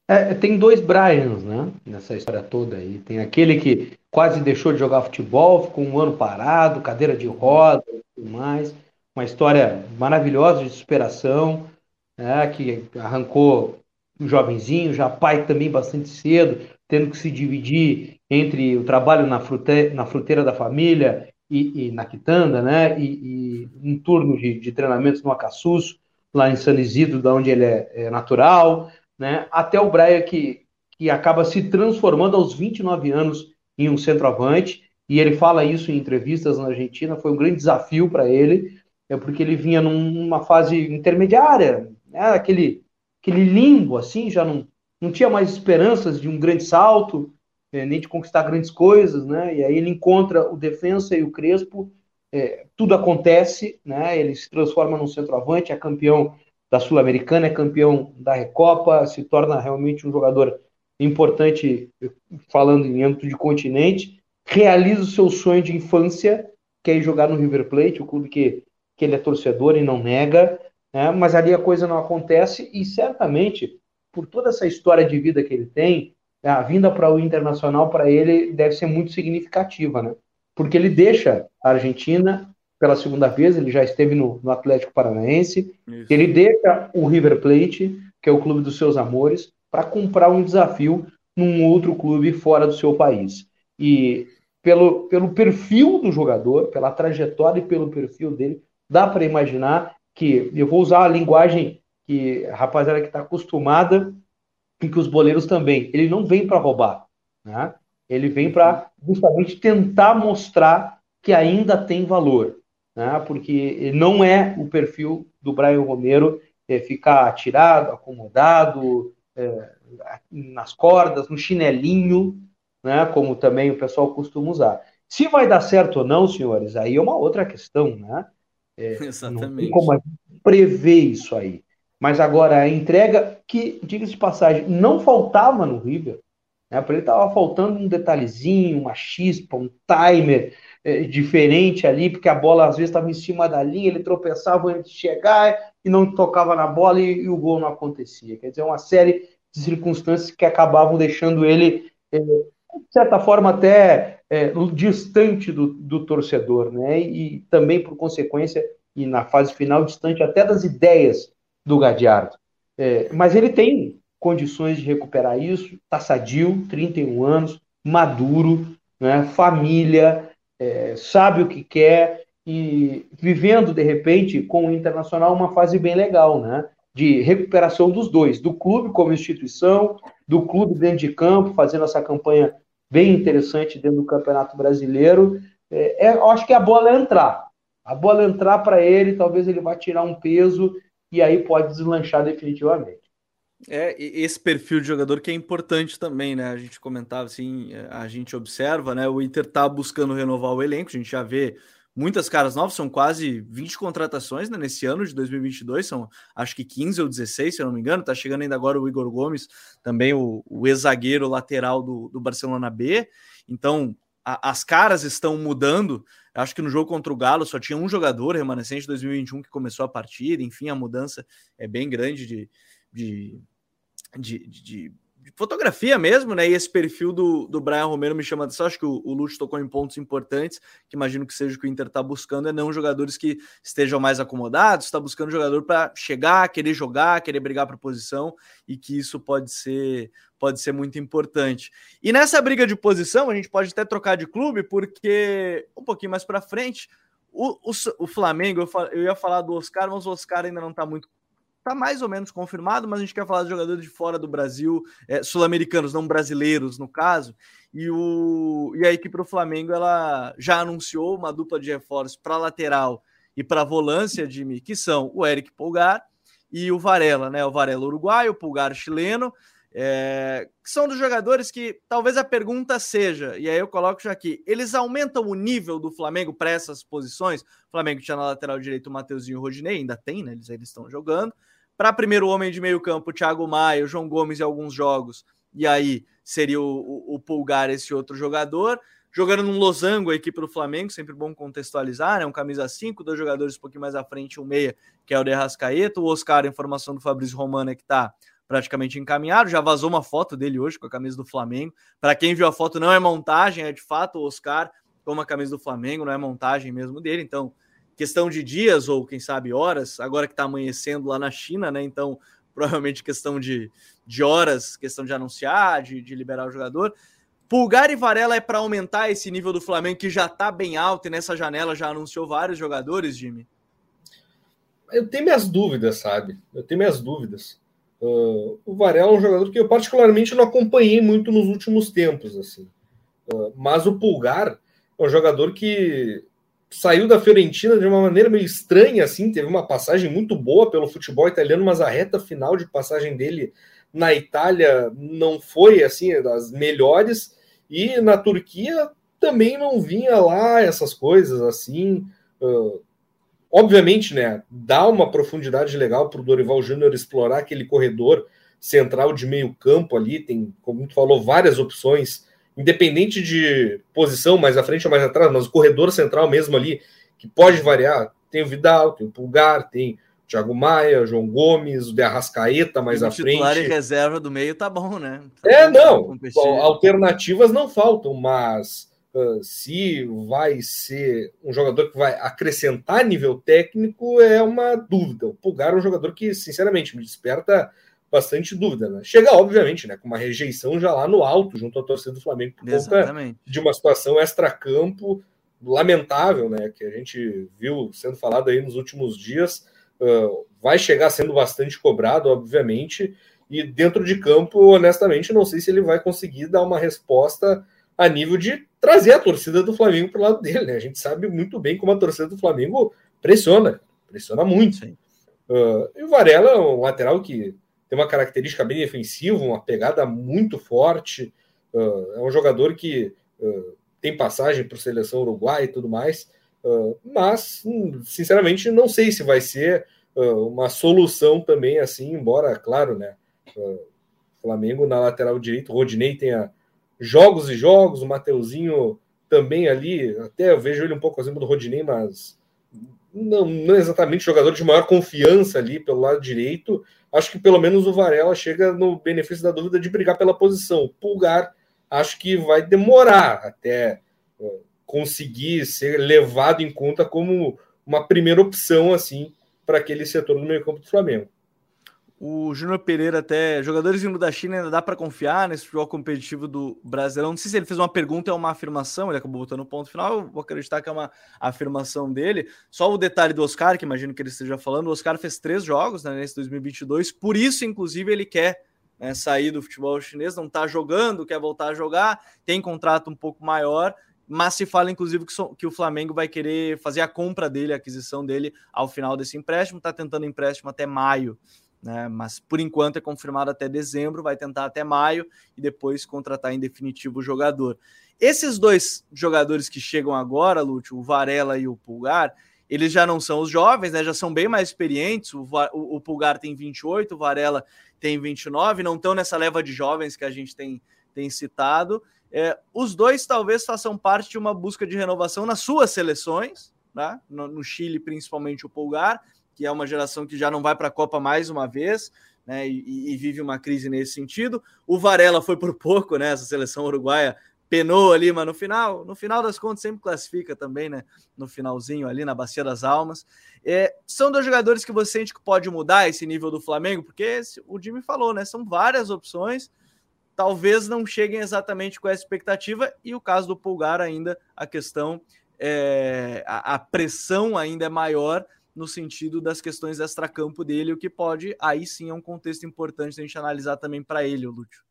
É, tem dois Brians, né? Nessa história toda aí. Tem aquele que quase deixou de jogar futebol, ficou um ano parado, cadeira de roda e tudo mais. Uma história maravilhosa de superação, né? que arrancou um jovenzinho, já pai também bastante cedo, tendo que se dividir entre o trabalho na, frute, na fruteira da família e, e na quitanda, né? E, e um turno de, de treinamentos no Acassus, lá em San Isidro, da onde ele é, é natural, né? Até o Braia que, que acaba se transformando aos 29 anos em um centroavante, e ele fala isso em entrevistas na Argentina, foi um grande desafio para ele, é porque ele vinha numa fase intermediária, né? aquele, aquele limbo, assim, já não, não tinha mais esperanças de um grande salto, é, nem de conquistar grandes coisas, né? E aí ele encontra o Defensa e o Crespo, é, tudo acontece, né? Ele se transforma num centroavante, é campeão da Sul-Americana, é campeão da Recopa, se torna realmente um jogador importante, falando em âmbito de continente, realiza o seu sonho de infância, que é jogar no River Plate, o clube que, que ele é torcedor e não nega, né? mas ali a coisa não acontece e certamente por toda essa história de vida que ele tem, a vinda para o Internacional para ele deve ser muito significativa, né? Porque ele deixa a Argentina pela segunda vez, ele já esteve no, no Atlético Paranaense, Isso. ele deixa o River Plate, que é o clube dos seus amores, para comprar um desafio num outro clube fora do seu país. E pelo, pelo perfil do jogador, pela trajetória e pelo perfil dele, dá para imaginar que, eu vou usar a linguagem que a rapaziada que está acostumada e que os boleiros também, ele não vem para roubar, né? ele vem para justamente tentar mostrar que ainda tem valor, né? porque não é o perfil do Brian Romero é, ficar tirado, acomodado, é, nas cordas, no chinelinho, né? como também o pessoal costuma usar. Se vai dar certo ou não, senhores, aí é uma outra questão, né? É, Exatamente. Não tem como prever isso aí. Mas agora a entrega, que, diga-se de passagem, não faltava no River. Né? Para ele estava faltando um detalhezinho, uma chispa, um timer é, diferente ali, porque a bola às vezes estava em cima da linha, ele tropeçava antes de chegar e não tocava na bola e, e o gol não acontecia. Quer dizer, uma série de circunstâncias que acabavam deixando ele, é, de certa forma, até é, distante do, do torcedor, né? E, e também, por consequência, e na fase final, distante até das ideias do Gadiardo. É, mas ele tem condições de recuperar isso, está sadio, 31 anos, maduro, né, família, é, sabe o que quer e vivendo, de repente, com o Internacional uma fase bem legal, né? De recuperação dos dois, do clube como instituição, do clube dentro de campo, fazendo essa campanha bem interessante dentro do Campeonato Brasileiro. É, é, acho que a bola é entrar. A bola é entrar para ele, talvez ele vá tirar um peso e aí pode deslanchar definitivamente. É, esse perfil de jogador que é importante também, né? A gente comentava assim, é, a gente observa, né? O Inter tá buscando renovar o elenco, a gente já vê muitas caras novas, são quase 20 contratações né, nesse ano de 2022, são acho que 15 ou 16, se eu não me engano, tá chegando ainda agora o Igor Gomes, também o, o ex-zagueiro lateral do, do Barcelona B, então a, as caras estão mudando, acho que no jogo contra o Galo só tinha um jogador remanescente de 2021 que começou a partida, enfim, a mudança é bem grande de, de, de, de fotografia mesmo, né? E esse perfil do, do Brian Romero me chama atenção. Acho que o, o Lute tocou em pontos importantes, que imagino que seja o que o Inter está buscando, é não jogadores que estejam mais acomodados, está buscando jogador para chegar, querer jogar, querer brigar para posição, e que isso pode ser pode ser muito importante. E nessa briga de posição, a gente pode até trocar de clube, porque um pouquinho mais para frente, o, o, o, Flamengo, eu, eu, ia falar do Oscar, mas o Oscar ainda não está muito tá mais ou menos confirmado, mas a gente quer falar de jogadores de fora do Brasil, é, sul-americanos, não brasileiros, no caso. E, o, e a equipe do Flamengo ela já anunciou uma dupla de reforços para lateral e para volância, Jimmy, que são o Eric Pulgar e o Varela, né? O Varela uruguaio, o Pulgar chileno, é, que são dos jogadores que talvez a pergunta seja, e aí eu coloco já aqui, eles aumentam o nível do Flamengo para essas posições? O Flamengo tinha na lateral direito o Mateuzinho e o Rodinei, ainda tem, né? Eles, eles estão jogando. Para primeiro homem de meio campo, Thiago Maia, João Gomes em alguns jogos. E aí seria o, o, o Pulgar esse outro jogador. Jogando num losango a equipe do Flamengo, sempre bom contextualizar, né? Um camisa 5, dois jogadores um pouquinho mais à frente, um meia, que é o de Rascaeta. O Oscar, informação do Fabrício Romano é que tá praticamente encaminhado. Já vazou uma foto dele hoje com a camisa do Flamengo. Para quem viu a foto, não é montagem, é de fato o Oscar com a camisa do Flamengo, não é montagem mesmo dele. Então, questão de dias ou quem sabe horas, agora que está amanhecendo lá na China, né? Então, provavelmente questão de, de horas, questão de anunciar, de, de liberar o jogador. Pulgar e Varela é para aumentar esse nível do Flamengo que já está bem alto e nessa janela já anunciou vários jogadores, Jimmy? Eu tenho minhas dúvidas, sabe? Eu tenho minhas dúvidas. Uh, o Varela é um jogador que eu particularmente não acompanhei muito nos últimos tempos, assim. Uh, mas o Pulgar é um jogador que saiu da Fiorentina de uma maneira meio estranha, assim, teve uma passagem muito boa pelo futebol italiano, mas a reta final de passagem dele na Itália não foi, assim, das melhores, e na Turquia também não vinha lá essas coisas, assim, uh, obviamente, né, dá uma profundidade legal para o Dorival Júnior explorar aquele corredor central de meio campo ali, tem, como tu falou, várias opções independente de posição, mais à frente ou mais atrás, mas o corredor central mesmo ali, que pode variar. Tem o Vidal, tem o Pulgar, tem o Thiago Maia, o João Gomes, o de Arrascaeta mais à frente. titular e reserva do meio tá bom, né? Tá é, bom, não. Alternativas não faltam, mas uh, se vai ser um jogador que vai acrescentar nível técnico é uma dúvida. O Pulgar é um jogador que, sinceramente, me desperta bastante dúvida, né? Chega, obviamente, né, com uma rejeição já lá no alto, junto à torcida do Flamengo, por Exatamente. conta de uma situação extra-campo lamentável, né, que a gente viu sendo falado aí nos últimos dias, uh, vai chegar sendo bastante cobrado, obviamente, e dentro de campo, honestamente, não sei se ele vai conseguir dar uma resposta a nível de trazer a torcida do Flamengo para o lado dele. Né? A gente sabe muito bem como a torcida do Flamengo pressiona, pressiona muito. Uh, e o Varela é um lateral que tem uma característica bem defensiva, uma pegada muito forte. Uh, é um jogador que uh, tem passagem para a seleção uruguai e tudo mais. mas, hum, sinceramente, não sei se vai ser uma solução também assim, embora, claro, né? Flamengo na lateral direito, Rodinei tenha jogos e jogos, o Mateuzinho também ali, até eu vejo ele um pouco acima do Rodinei, mas não, não é exatamente jogador de maior confiança ali pelo lado direito. Acho que pelo menos o Varela chega no benefício da dúvida de brigar pela posição. O Pulgar, acho que vai demorar até conseguir ser levado em conta como uma primeira opção assim para aquele setor do meio campo do Flamengo. O Júnior Pereira, até jogadores vindo da China, ainda dá para confiar nesse futebol competitivo do Brasileirão. Não sei se ele fez uma pergunta ou uma afirmação, ele acabou botando o ponto final. Eu vou acreditar que é uma afirmação dele. Só o detalhe do Oscar, que imagino que ele esteja falando: o Oscar fez três jogos né, nesse 2022, por isso, inclusive, ele quer né, sair do futebol chinês, não está jogando, quer voltar a jogar, tem contrato um pouco maior. Mas se fala, inclusive, que, que o Flamengo vai querer fazer a compra dele, a aquisição dele ao final desse empréstimo. Está tentando empréstimo até maio né? Mas por enquanto é confirmado até dezembro, vai tentar até maio e depois contratar em definitivo o jogador. Esses dois jogadores que chegam agora, Lúcio, o Varela e o Pulgar, eles já não são os jovens, né? Já são bem mais experientes. O, o, Pulgar tem 28, o Varela tem 29, não estão nessa leva de jovens que a gente tem, tem citado. É, os dois talvez façam parte de uma busca de renovação nas suas seleções, né? no, no Chile, principalmente o Pulgar, que é uma geração que já não vai para a Copa mais uma vez, né? E, e, vive uma crise nesse sentido. O Varela foi por pouco, né? Essa seleção uruguaia penou ali, mas no final, no final das contas, sempre classifica também, né? No finalzinho ali, na Bacia das Almas. É, são dois jogadores que você sente que pode mudar esse nível do Flamengo, porque o Jimmy falou, né? São várias opções, talvez não cheguem exatamente com essa expectativa, e o caso do Pulgar ainda, a questão, é, a, a pressão ainda é maior no sentido das questões extra-campo dele, o que pode, aí sim, é um contexto importante a gente analisar também para ele, o Lúcio.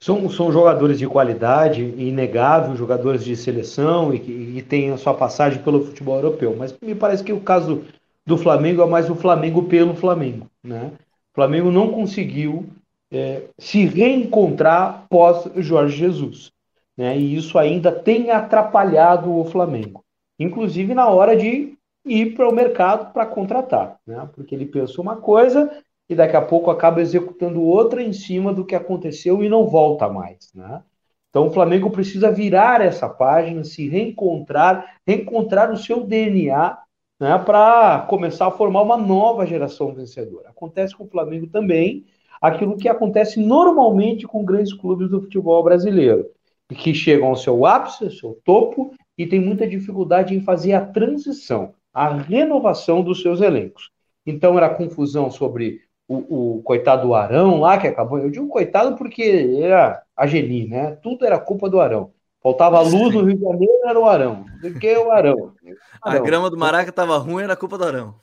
São, são jogadores de qualidade, inegável, jogadores de seleção e que têm a sua passagem pelo futebol europeu. Mas me parece que o caso do Flamengo é mais o Flamengo pelo Flamengo. Né? O Flamengo não conseguiu é, se reencontrar pós Jorge Jesus. Né? E isso ainda tem atrapalhado o Flamengo. Inclusive na hora de ir para o mercado para contratar, né? Porque ele pensou uma coisa e daqui a pouco acaba executando outra em cima do que aconteceu e não volta mais, né? Então o Flamengo precisa virar essa página, se reencontrar, reencontrar o seu DNA, né, para começar a formar uma nova geração vencedora. Acontece com o Flamengo também aquilo que acontece normalmente com grandes clubes do futebol brasileiro, que chegam ao seu ápice, ao seu topo e tem muita dificuldade em fazer a transição a renovação dos seus elencos. Então era confusão sobre o, o coitado do Arão lá, que acabou. Eu digo coitado porque era a Geni, né? Tudo era culpa do Arão. Faltava luz no Rio de Janeiro, era o Arão. Do que o Arão? A grama do Maraca estava ruim, era culpa do Arão.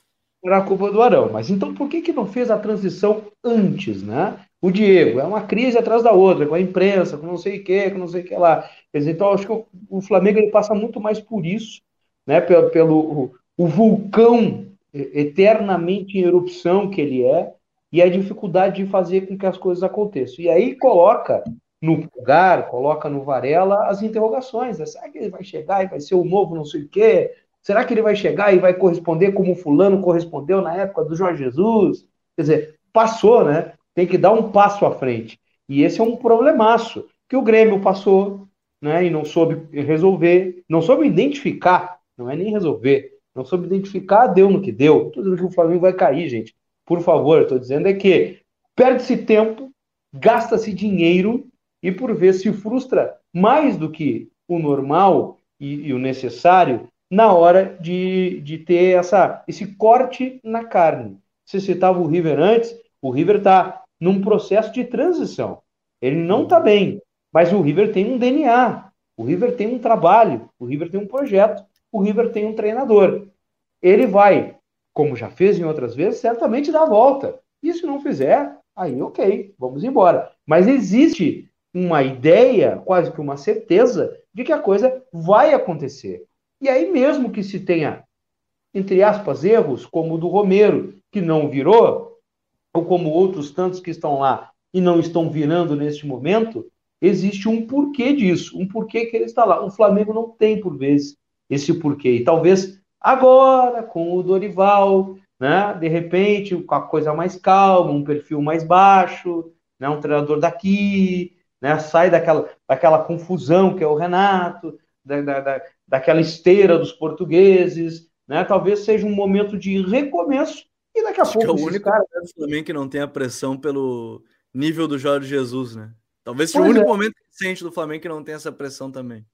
Era culpa do Arão. Mas então por que, que não fez a transição antes, né? O Diego, é uma crise atrás da outra, com a imprensa, com não sei o que, com não sei o que lá. Quer dizer, então, acho que o, o Flamengo ele passa muito mais por isso, né? Pelo, pelo o vulcão eternamente em erupção que ele é e a dificuldade de fazer com que as coisas aconteçam. E aí coloca no lugar, coloca no Varela as interrogações. Né? Será que ele vai chegar e vai ser o novo não sei o quê? Será que ele vai chegar e vai corresponder como fulano correspondeu na época do Jorge Jesus? Quer dizer, passou, né? Tem que dar um passo à frente. E esse é um problemaço que o Grêmio passou, né? E não soube resolver, não soube identificar, não é nem resolver, não soube identificar, deu no que deu. Estou dizendo que o Flamengo vai cair, gente. Por favor, estou dizendo é que perde-se tempo, gasta-se dinheiro e por vezes se frustra mais do que o normal e, e o necessário na hora de, de ter essa, esse corte na carne. Você citava o River antes, o River está num processo de transição. Ele não está bem, mas o River tem um DNA, o River tem um trabalho, o River tem um projeto o River tem um treinador. Ele vai, como já fez em outras vezes, certamente dar a volta. E se não fizer, aí ok, vamos embora. Mas existe uma ideia, quase que uma certeza, de que a coisa vai acontecer. E aí, mesmo que se tenha, entre aspas, erros, como o do Romero, que não virou, ou como outros tantos que estão lá e não estão virando neste momento, existe um porquê disso, um porquê que ele está lá. O Flamengo não tem, por vezes, esse porquê. E talvez agora, com o Dorival, né, de repente, com a coisa mais calma, um perfil mais baixo, né, um treinador daqui, né, sai daquela, daquela confusão que é o Renato, da, da, daquela esteira dos portugueses, né, talvez seja um momento de recomeço e daqui a Acho pouco. Que é o único cara também que não tem a pressão pelo nível do Jorge Jesus, né? Talvez seja o único é. momento recente do Flamengo que não tem essa pressão também.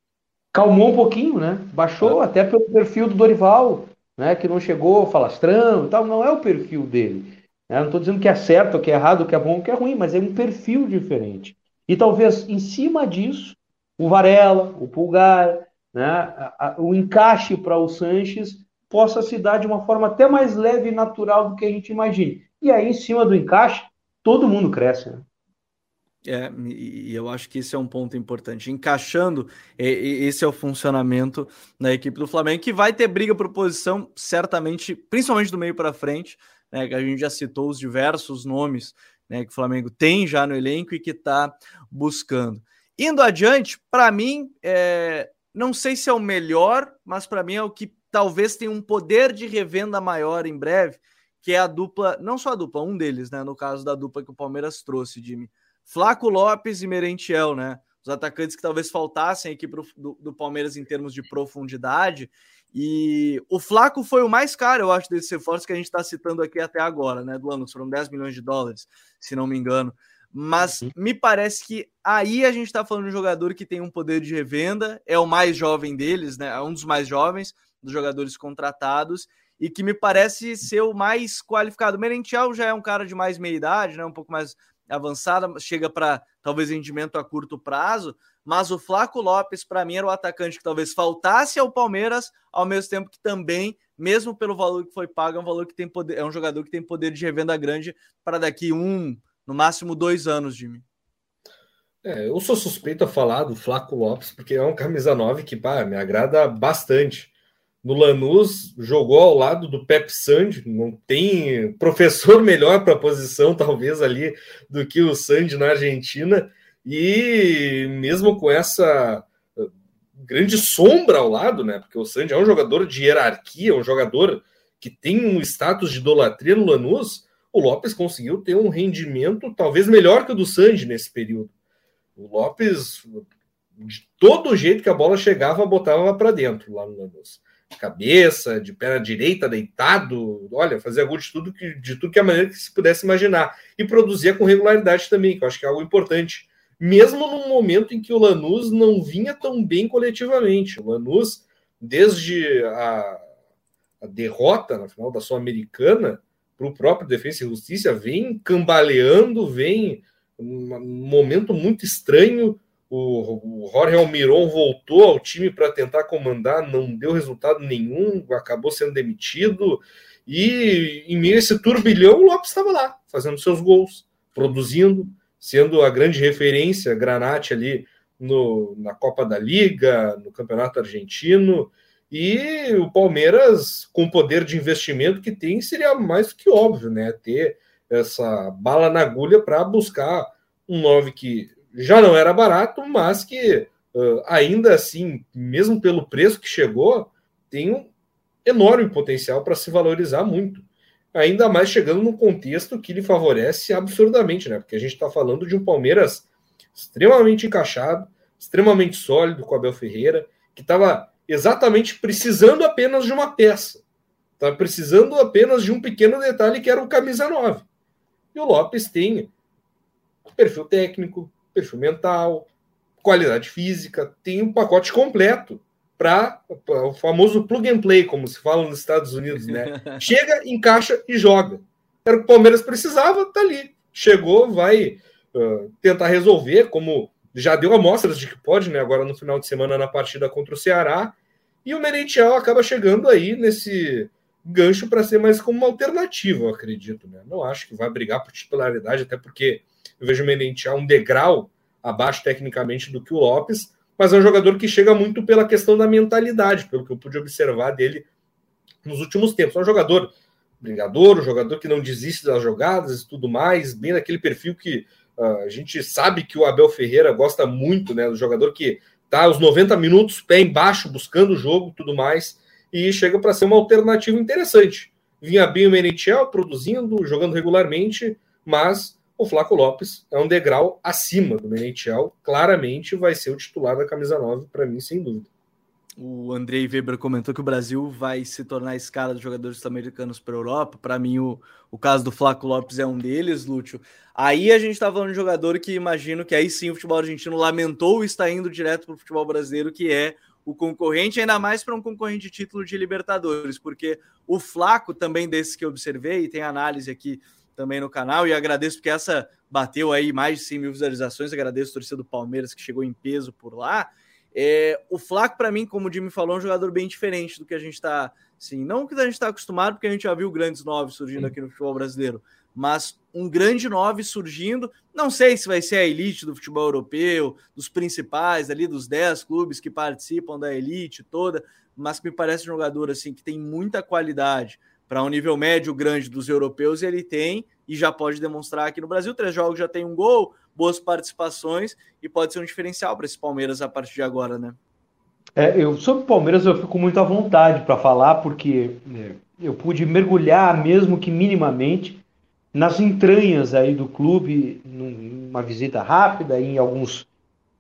Calmou um pouquinho, né? Baixou é. até pelo perfil do Dorival, né? Que não chegou falastrão e tal. Não é o perfil dele. Né? Não estou dizendo que é certo, que é errado, que é bom, que é ruim, mas é um perfil diferente. E talvez em cima disso, o Varela, o Pulgar, né? A, a, o encaixe para o Sanches possa se dar de uma forma até mais leve e natural do que a gente imagine. E aí, em cima do encaixe, todo mundo cresce. Né? É, e eu acho que esse é um ponto importante. Encaixando, esse é o funcionamento da equipe do Flamengo, que vai ter briga por posição, certamente, principalmente do meio para frente, né? Que a gente já citou os diversos nomes né, que o Flamengo tem já no elenco e que está buscando. Indo adiante, para mim, é, não sei se é o melhor, mas para mim é o que talvez tenha um poder de revenda maior em breve, que é a dupla, não só a dupla, um deles, né? No caso da dupla que o Palmeiras trouxe, Jimmy Flaco Lopes e Merentiel, né? Os atacantes que talvez faltassem aqui pro, do, do, Palmeiras em termos de profundidade. E o Flaco foi o mais caro, eu acho, desses reforços que a gente está citando aqui até agora, né? Do ano, foram 10 milhões de dólares, se não me engano. Mas uhum. me parece que aí a gente está falando de um jogador que tem um poder de revenda, é o mais jovem deles, né? É um dos mais jovens dos jogadores contratados e que me parece ser o mais qualificado. O Merentiel já é um cara de mais meia idade, né? Um pouco mais avançada, chega para talvez rendimento a curto prazo, mas o Flaco Lopes, para mim, era o atacante que talvez faltasse ao Palmeiras, ao mesmo tempo que também, mesmo pelo valor que foi pago, é um valor que tem poder, é um jogador que tem poder de revenda grande para daqui um, no máximo dois anos, Jimmy. É, eu sou suspeito a falar do Flaco Lopes, porque é um camisa 9 que pá, me agrada bastante no Lanús, jogou ao lado do Pep Sand, não tem professor melhor para a posição, talvez, ali, do que o Sand na Argentina, e mesmo com essa uh, grande sombra ao lado, né? Porque o Sand é um jogador de hierarquia, um jogador que tem um status de idolatria no Lanús, o Lopes conseguiu ter um rendimento talvez melhor que o do Sand nesse período. O Lopes, de todo jeito que a bola chegava, botava para dentro lá no Lanús cabeça, de perna direita, deitado, olha, fazia gol de tudo que, de tudo que a maneira que se pudesse imaginar. E produzia com regularidade também, que eu acho que é algo importante. Mesmo num momento em que o Lanús não vinha tão bem coletivamente. O Lanús, desde a, a derrota na final da Sul-Americana, para o próprio Defensa e Justiça, vem cambaleando, vem um momento muito estranho o, Jorge Almiron voltou ao time para tentar comandar, não deu resultado nenhum, acabou sendo demitido. E em meio a esse turbilhão, o Lopes estava lá, fazendo seus gols, produzindo, sendo a grande referência, Granate ali no, na Copa da Liga, no Campeonato Argentino. E o Palmeiras, com o poder de investimento que tem, seria mais que óbvio, né? Ter essa bala na agulha para buscar um 9 que já não era barato, mas que uh, ainda assim, mesmo pelo preço que chegou, tem um enorme potencial para se valorizar muito. Ainda mais chegando num contexto que lhe favorece absurdamente, né? Porque a gente está falando de um Palmeiras extremamente encaixado, extremamente sólido com Abel Ferreira, que estava exatamente precisando apenas de uma peça. Estava precisando apenas de um pequeno detalhe que era o camisa 9. E o Lopes tem perfil técnico, perfil mental, qualidade física, tem um pacote completo para o famoso plug and play, como se fala nos Estados Unidos, né? Chega, encaixa e joga. Era o que o Palmeiras precisava, tá ali. Chegou, vai uh, tentar resolver, como já deu amostras de que pode, né? Agora no final de semana na partida contra o Ceará. E o Merentiel acaba chegando aí nesse gancho para ser mais como uma alternativa, eu acredito, né? Não acho que vai brigar por titularidade, até porque eu vejo o Merentiel um degrau abaixo tecnicamente do que o Lopes, mas é um jogador que chega muito pela questão da mentalidade, pelo que eu pude observar dele nos últimos tempos. É um jogador brigador, um jogador que não desiste das jogadas e tudo mais, bem naquele perfil que uh, a gente sabe que o Abel Ferreira gosta muito, né? Do jogador que tá aos 90 minutos, pé embaixo, buscando o jogo tudo mais, e chega para ser uma alternativa interessante. Vinha bem o Merentiel produzindo, jogando regularmente, mas o Flaco Lopes é um degrau acima do Merentiel, claramente vai ser o titular da camisa 9 para mim, sem dúvida. O Andrei Weber comentou que o Brasil vai se tornar a escala dos jogadores americanos para a Europa. Para mim, o, o caso do Flaco Lopes é um deles, Lúcio. Aí a gente está falando de jogador que imagino que aí sim o futebol argentino lamentou estar indo direto para o futebol brasileiro, que é o concorrente, ainda mais para um concorrente de título de Libertadores, porque o Flaco, também desses que eu observei, e tem análise aqui também no canal, e agradeço porque essa bateu aí mais de 100 mil visualizações, agradeço a torcida do Palmeiras que chegou em peso por lá. É, o Flaco, para mim, como o Jimmy falou, é um jogador bem diferente do que a gente está. Assim, não que a gente está acostumado, porque a gente já viu grandes nove surgindo aqui no futebol brasileiro, mas um grande nove surgindo. Não sei se vai ser a elite do futebol europeu, dos principais ali, dos 10 clubes que participam da elite toda, mas que me parece um jogador assim que tem muita qualidade para um nível médio grande dos europeus, ele tem e já pode demonstrar aqui no Brasil. Três jogos já tem um gol, boas participações e pode ser um diferencial para esse Palmeiras a partir de agora, né? É, eu sobre o Palmeiras eu fico muito à vontade para falar porque é, eu pude mergulhar mesmo que minimamente nas entranhas aí do clube, numa visita rápida, em alguns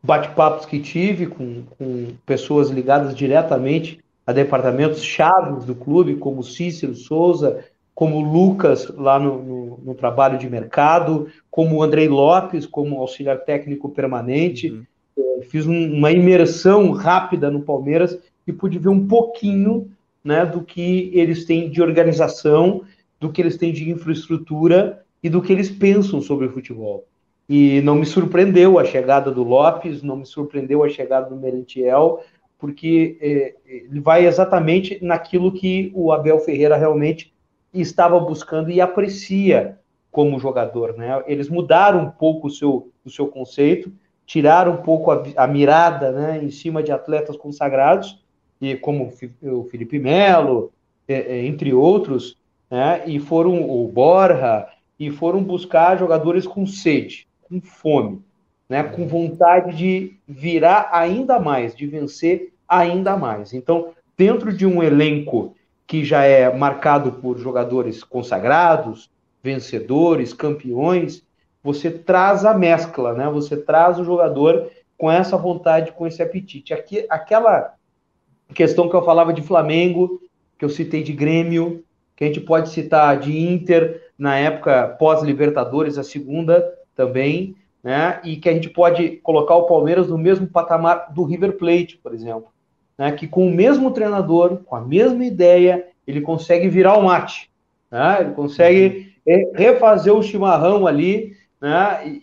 bate-papos que tive com, com pessoas ligadas diretamente a departamentos chaves do clube, como Cícero Souza, como Lucas lá no, no, no, trabalho de mercado, como Andrei Lopes, como auxiliar técnico permanente. Uhum. Fiz um, uma imersão rápida no Palmeiras e pude ver um pouquinho né, do que eles têm de organização, do que eles têm de infraestrutura e do que eles pensam sobre o futebol. E não me surpreendeu a chegada do Lopes, não me surpreendeu a chegada do Merentiel, porque é, ele vai exatamente naquilo que o Abel Ferreira realmente estava buscando e aprecia como jogador. Né? Eles mudaram um pouco o seu, o seu conceito, tiraram um pouco a, a mirada né, em cima de atletas consagrados, e como o Felipe Melo, é, é, entre outros, né, e foram o Borja, e foram buscar jogadores com sede, com fome, né, com vontade de virar ainda mais, de vencer ainda mais. Então, dentro de um elenco que já é marcado por jogadores consagrados, vencedores, campeões, você traz a mescla, né? Você traz o jogador com essa vontade, com esse apetite. Aqui, aquela questão que eu falava de Flamengo, que eu citei de Grêmio, que a gente pode citar de Inter na época pós-Libertadores, a segunda também, né? E que a gente pode colocar o Palmeiras no mesmo patamar do River Plate, por exemplo né, que com o mesmo treinador, com a mesma ideia, ele consegue virar o mate. Né? Ele consegue refazer o chimarrão ali né, e,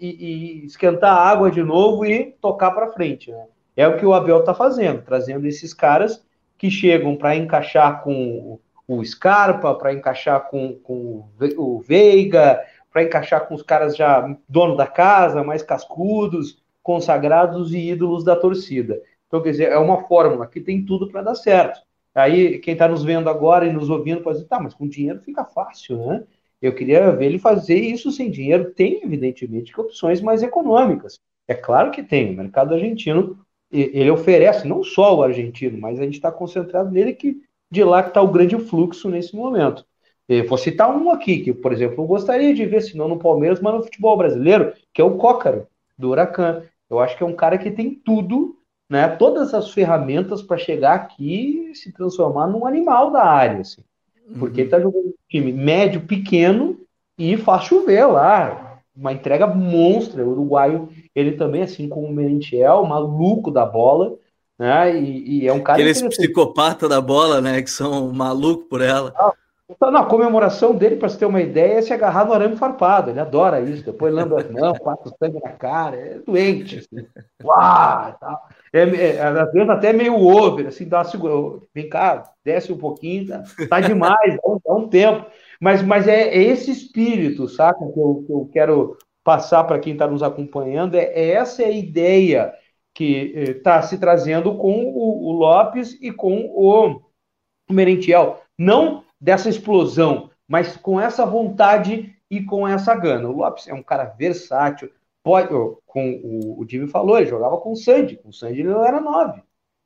e, esquentar a água de novo e tocar para frente. Né? É o que o Abel está fazendo, trazendo esses caras que chegam para encaixar com o Scarpa, para encaixar com, com o Veiga, para encaixar com os caras já dono da casa, mais cascudos, consagrados e ídolos da torcida. Então, quer dizer, é uma fórmula que tem tudo para dar certo. Aí, quem está nos vendo agora e nos ouvindo pode dizer, tá, mas com dinheiro fica fácil, né? Eu queria ver ele fazer isso sem dinheiro. Tem, evidentemente, que opções mais econômicas. É claro que tem. O mercado argentino, ele oferece não só o argentino, mas a gente está concentrado nele que de lá que está o grande fluxo nesse momento. Eu vou citar um aqui, que, por exemplo, eu gostaria de ver, se não no Palmeiras, mas no futebol brasileiro, que é o Cócaro, do Huracan. Eu acho que é um cara que tem tudo né, todas as ferramentas para chegar aqui e se transformar num animal da área, assim. Porque uhum. ele tá jogando um time médio, pequeno e faz chover lá. Uma entrega monstra. O uruguaio, ele também, assim como o Merentiel, maluco da bola, né? E, e é um cara. Aqueles psicopata da bola, né? Que são malucos por ela. Ah, então, na comemoração dele, para você ter uma ideia, é se agarrar no arame farpado. Ele adora isso. Depois lembra, não, passa sangue na cara. É doente. Assim. Uau, tal. É, é, às vezes até meio over, assim, dá uma segura. Vem cá, desce um pouquinho, tá, tá demais, dá um, dá um, tempo. Mas, mas é, é, esse espírito, saca, que eu, que eu quero passar para quem está nos acompanhando, é, é, essa é a ideia que está eh, se trazendo com o, o, Lopes e com o, o Merentiel. Não dessa explosão, mas com essa vontade e com essa gana. O Lopes é um cara versátil, pode, com o, o Jimmy falou, ele jogava com o Sandy, o Sandy não era nove.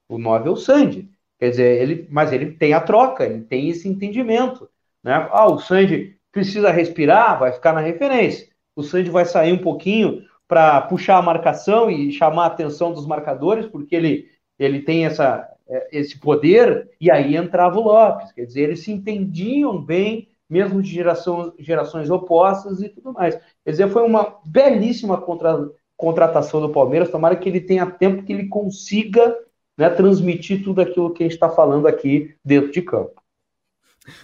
O nove é o Sandy. Quer dizer, ele, mas ele tem a troca, ele tem esse entendimento. Né? Ah, o Sandy precisa respirar, vai ficar na referência. O Sandy vai sair um pouquinho para puxar a marcação e chamar a atenção dos marcadores, porque ele, ele tem essa, esse poder, e aí entrava o Lopes. Quer dizer, eles se entendiam bem, mesmo de geração, gerações opostas e tudo mais. Quer dizer, foi uma belíssima contra, contratação do Palmeiras. Tomara que ele tenha tempo que ele consiga né, transmitir tudo aquilo que a gente está falando aqui dentro de campo.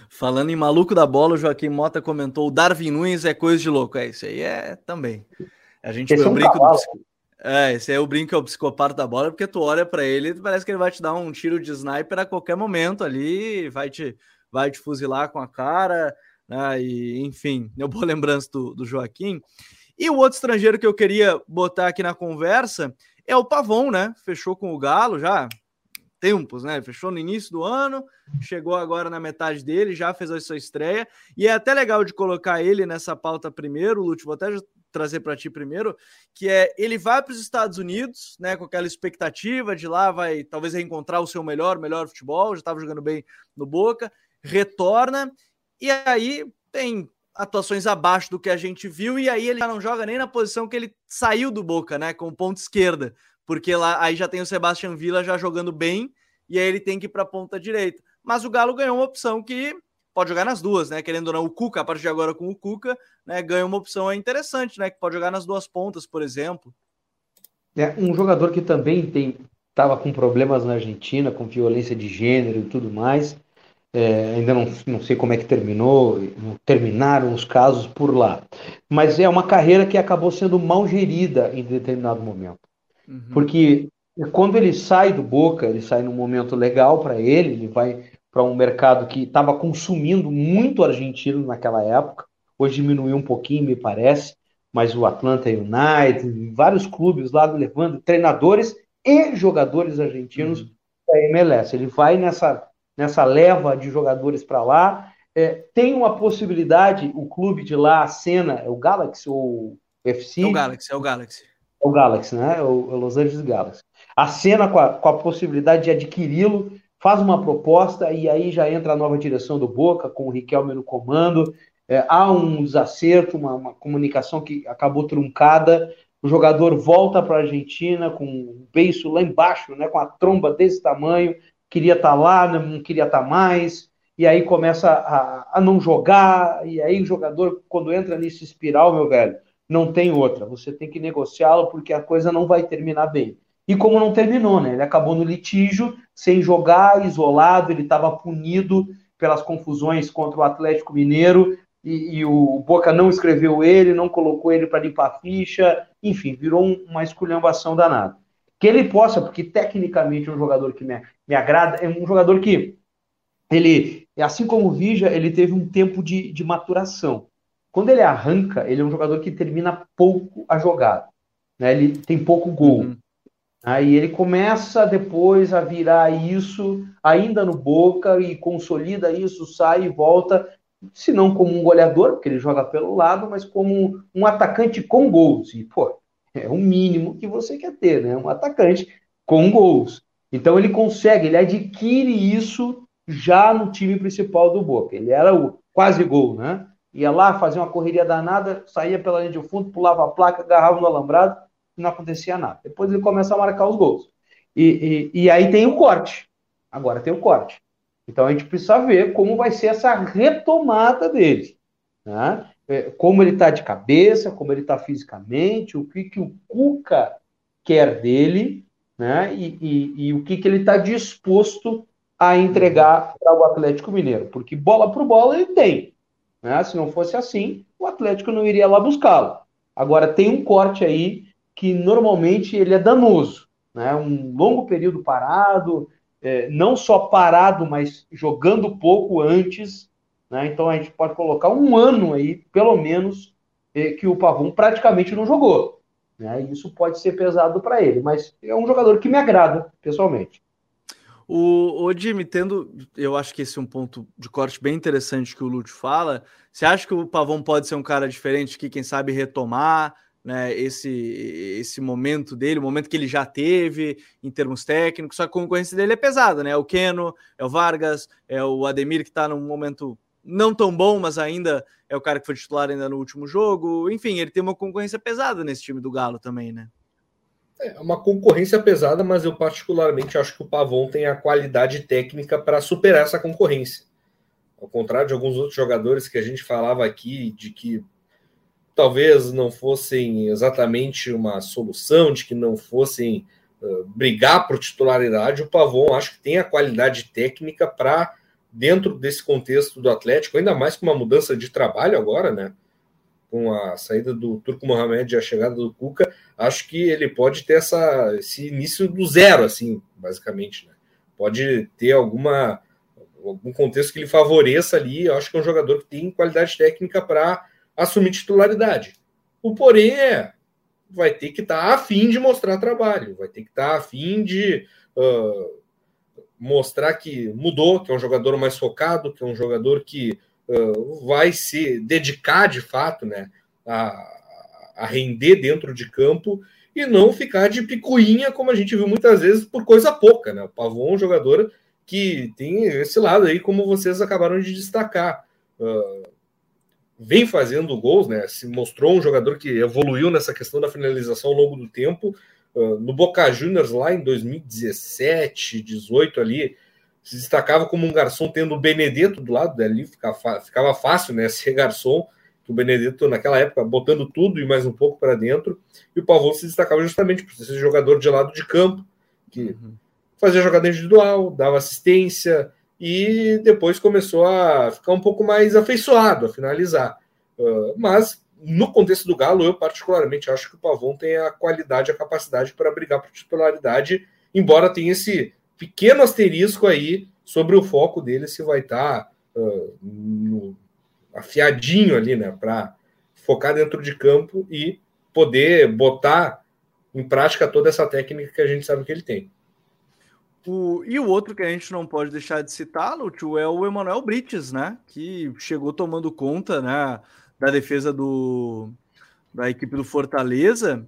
Falando em maluco da bola, o Joaquim Mota comentou: o Darwin Nunes é coisa de louco. É, isso aí é também. A gente esse é um brinco do, é, esse é o brinco, é o psicopata da bola, porque tu olha para ele parece que ele vai te dar um tiro de sniper a qualquer momento ali, vai te, vai te fuzilar com a cara, né? E, enfim, eu boa lembrança do, do Joaquim. E o outro estrangeiro que eu queria botar aqui na conversa é o Pavon, né? Fechou com o Galo já tempos, né? Fechou no início do ano, chegou agora na metade dele, já fez a sua estreia. E é até legal de colocar ele nessa pauta primeiro, Lúcio, vou até trazer para ti primeiro, que é ele vai para os Estados Unidos, né, com aquela expectativa de lá vai talvez reencontrar o seu melhor, melhor futebol, já estava jogando bem no Boca, retorna e aí tem atuações abaixo do que a gente viu e aí ele já não joga nem na posição que ele saiu do Boca, né, com ponta esquerda, porque lá aí já tem o Sebastian Villa já jogando bem e aí ele tem que ir para ponta direita. Mas o Galo ganhou uma opção que pode jogar nas duas, né? Querendo ou não, o Cuca, a partir de agora com o Cuca, né, ganha uma opção interessante, né? Que pode jogar nas duas pontas, por exemplo. É, um jogador que também tem estava com problemas na Argentina, com violência de gênero e tudo mais. É, ainda não, não sei como é que terminou, terminaram os casos por lá. Mas é uma carreira que acabou sendo mal gerida em determinado momento. Uhum. Porque quando ele sai do Boca, ele sai num momento legal para ele, ele vai para um mercado que estava consumindo muito argentino naquela época. Hoje diminuiu um pouquinho, me parece, mas o Atlanta United, vários clubes lá levando treinadores e jogadores argentinos uhum. a MLS. Ele vai nessa, nessa leva de jogadores para lá. É, tem uma possibilidade, o clube de lá, a cena, é o Galaxy ou o FC? É o Galaxy, é o Galaxy. É o Galaxy, né? É o, é o Los Angeles Galaxy. A cena com a, com a possibilidade de adquiri-lo faz uma proposta e aí já entra a nova direção do Boca, com o Riquelme no comando. É, há um desacerto, uma, uma, comunicação que acabou truncada. O jogador volta para a Argentina com o beiço lá embaixo, né, com a tromba desse tamanho, queria estar tá lá, não queria estar tá mais, e aí começa a, a não jogar, e aí o jogador, quando entra nesse espiral, meu velho, não tem outra. Você tem que negociá-lo porque a coisa não vai terminar bem. E como não terminou, né? Ele acabou no litígio, sem jogar, isolado, ele estava punido pelas confusões contra o Atlético Mineiro, e, e, o Boca não escreveu ele, não colocou ele para limpar a ficha, enfim, virou um, uma esculhambação danada. Que ele possa, porque tecnicamente é um jogador que me, me agrada, é um jogador que ele, assim como o Vija, ele teve um tempo de, de maturação. Quando ele arranca, ele é um jogador que termina pouco a jogada. Né? Ele tem pouco gol. Uhum. Aí ele começa depois a virar isso ainda no Boca e consolida isso, sai e volta, se não como um goleador, porque ele joga pelo lado, mas como um atacante com gols. E, pô, é o mínimo que você quer ter, né? Um atacante com gols. Então ele consegue, ele adquire isso já no time principal do Boca. Ele era o quase gol, né? Ia lá, fazia uma correria danada, saía pela linha de fundo, pulava a placa, agarrava no alambrado não acontecia nada. Depois ele começa a marcar os gols. E, e, e aí tem o corte. Agora tem o corte. Então a gente precisa ver como vai ser essa retomada dele. Né? É, como ele está de cabeça, como ele está fisicamente, o que, que o Cuca quer dele, né? E, e, e o que, que ele está disposto a entregar para o Atlético Mineiro. Porque bola por bola ele tem. Né? Se não fosse assim, o Atlético não iria lá buscá-lo. Agora tem um corte aí que normalmente ele é danoso. Né? Um longo período parado, é, não só parado, mas jogando pouco antes. Né? Então a gente pode colocar um ano aí, pelo menos, é, que o Pavon praticamente não jogou. Né? Isso pode ser pesado para ele, mas é um jogador que me agrada, pessoalmente. O, o Jimmy, tendo, eu acho que esse é um ponto de corte bem interessante que o Lute fala. Você acha que o Pavon pode ser um cara diferente que, quem sabe, retomar né, esse, esse momento dele, o momento que ele já teve em termos técnicos, só que a concorrência dele é pesada, né? É o Keno, é o Vargas, é o Ademir que está num momento não tão bom, mas ainda é o cara que foi titular ainda no último jogo. Enfim, ele tem uma concorrência pesada nesse time do Galo também, né? É uma concorrência pesada, mas eu particularmente acho que o Pavon tem a qualidade técnica para superar essa concorrência. Ao contrário de alguns outros jogadores que a gente falava aqui, de que talvez não fossem exatamente uma solução, de que não fossem uh, brigar por titularidade, o Pavon acho que tem a qualidade técnica para, dentro desse contexto do Atlético, ainda mais com uma mudança de trabalho agora, né? com a saída do Turco Mohamed e a chegada do Cuca, acho que ele pode ter essa, esse início do zero, assim, basicamente. Né? Pode ter alguma algum contexto que lhe favoreça ali. Eu acho que é um jogador que tem qualidade técnica para assumir titularidade. O porém é vai ter que estar tá afim de mostrar trabalho, vai ter que estar tá afim de uh, mostrar que mudou, que é um jogador mais focado, que é um jogador que vai se dedicar de fato né, a, a render dentro de campo e não ficar de picuinha, como a gente viu muitas vezes, por coisa pouca. Né? O Pavon é um jogador que tem esse lado aí, como vocês acabaram de destacar. Uh, vem fazendo gols, né? Se mostrou um jogador que evoluiu nessa questão da finalização ao longo do tempo. Uh, no Boca Juniors, lá em 2017, 18 ali, se destacava como um garçom tendo o Benedetto do lado dali, ficava, ficava fácil, né, ser garçom, que o Benedetto naquela época botando tudo e mais um pouco para dentro, e o Pavão se destacava justamente por ser jogador de lado de campo, que uhum. fazia jogada individual, dava assistência e depois começou a ficar um pouco mais afeiçoado a finalizar. Uh, mas no contexto do Galo, eu particularmente acho que o Pavão tem a qualidade, a capacidade para brigar por titularidade, embora tenha esse pequeno asterisco aí sobre o foco dele se vai estar tá, uh, afiadinho ali, né, para focar dentro de campo e poder botar em prática toda essa técnica que a gente sabe que ele tem. O, e o outro que a gente não pode deixar de citar, Lúcio, é o Emanuel Brites, né? Que chegou tomando conta né, da defesa do, da equipe do Fortaleza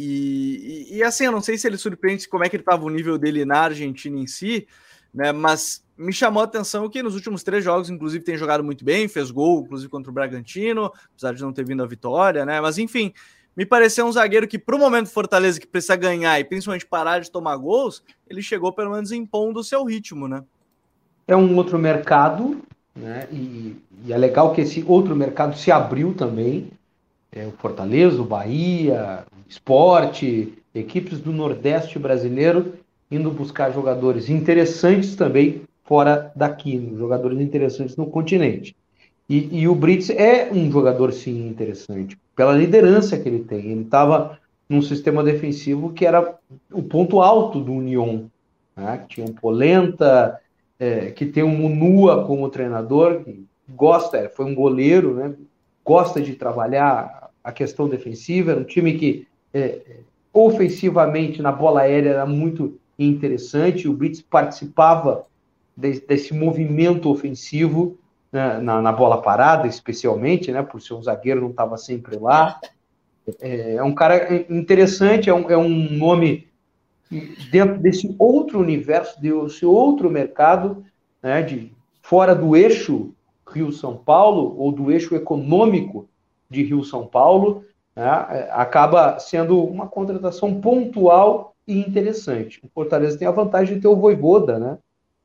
e, e, e, assim, eu não sei se ele surpreende como é que ele estava o nível dele na Argentina em si, né? Mas me chamou a atenção que nos últimos três jogos, inclusive, tem jogado muito bem, fez gol, inclusive contra o Bragantino, apesar de não ter vindo a vitória, né? Mas enfim, me pareceu um zagueiro que, para o momento Fortaleza, que precisa ganhar e principalmente parar de tomar gols, ele chegou pelo menos impondo o seu ritmo, né? É um outro mercado, né? E, e é legal que esse outro mercado se abriu também. É, o Fortaleza, o Bahia, esporte, equipes do Nordeste brasileiro indo buscar jogadores interessantes também fora daqui, jogadores interessantes no continente. E, e o Brits é um jogador sim interessante, pela liderança que ele tem. Ele estava num sistema defensivo que era o ponto alto do Union, né? tinha um Polenta, é, que tem um Munua como treinador, que gosta, foi um goleiro, né? gosta de trabalhar a questão defensiva, era um time que é, ofensivamente na bola aérea era muito interessante. O Brits participava de, desse movimento ofensivo né, na, na, bola parada, especialmente, né, por ser um zagueiro, não estava sempre lá. É, é, um cara interessante, é um, é um nome dentro desse outro universo, desse outro mercado, né, de fora do eixo Rio-São Paulo, ou do eixo econômico de Rio-São Paulo, né, acaba sendo uma contratação pontual e interessante. O Fortaleza tem a vantagem de ter o Voivoda, né?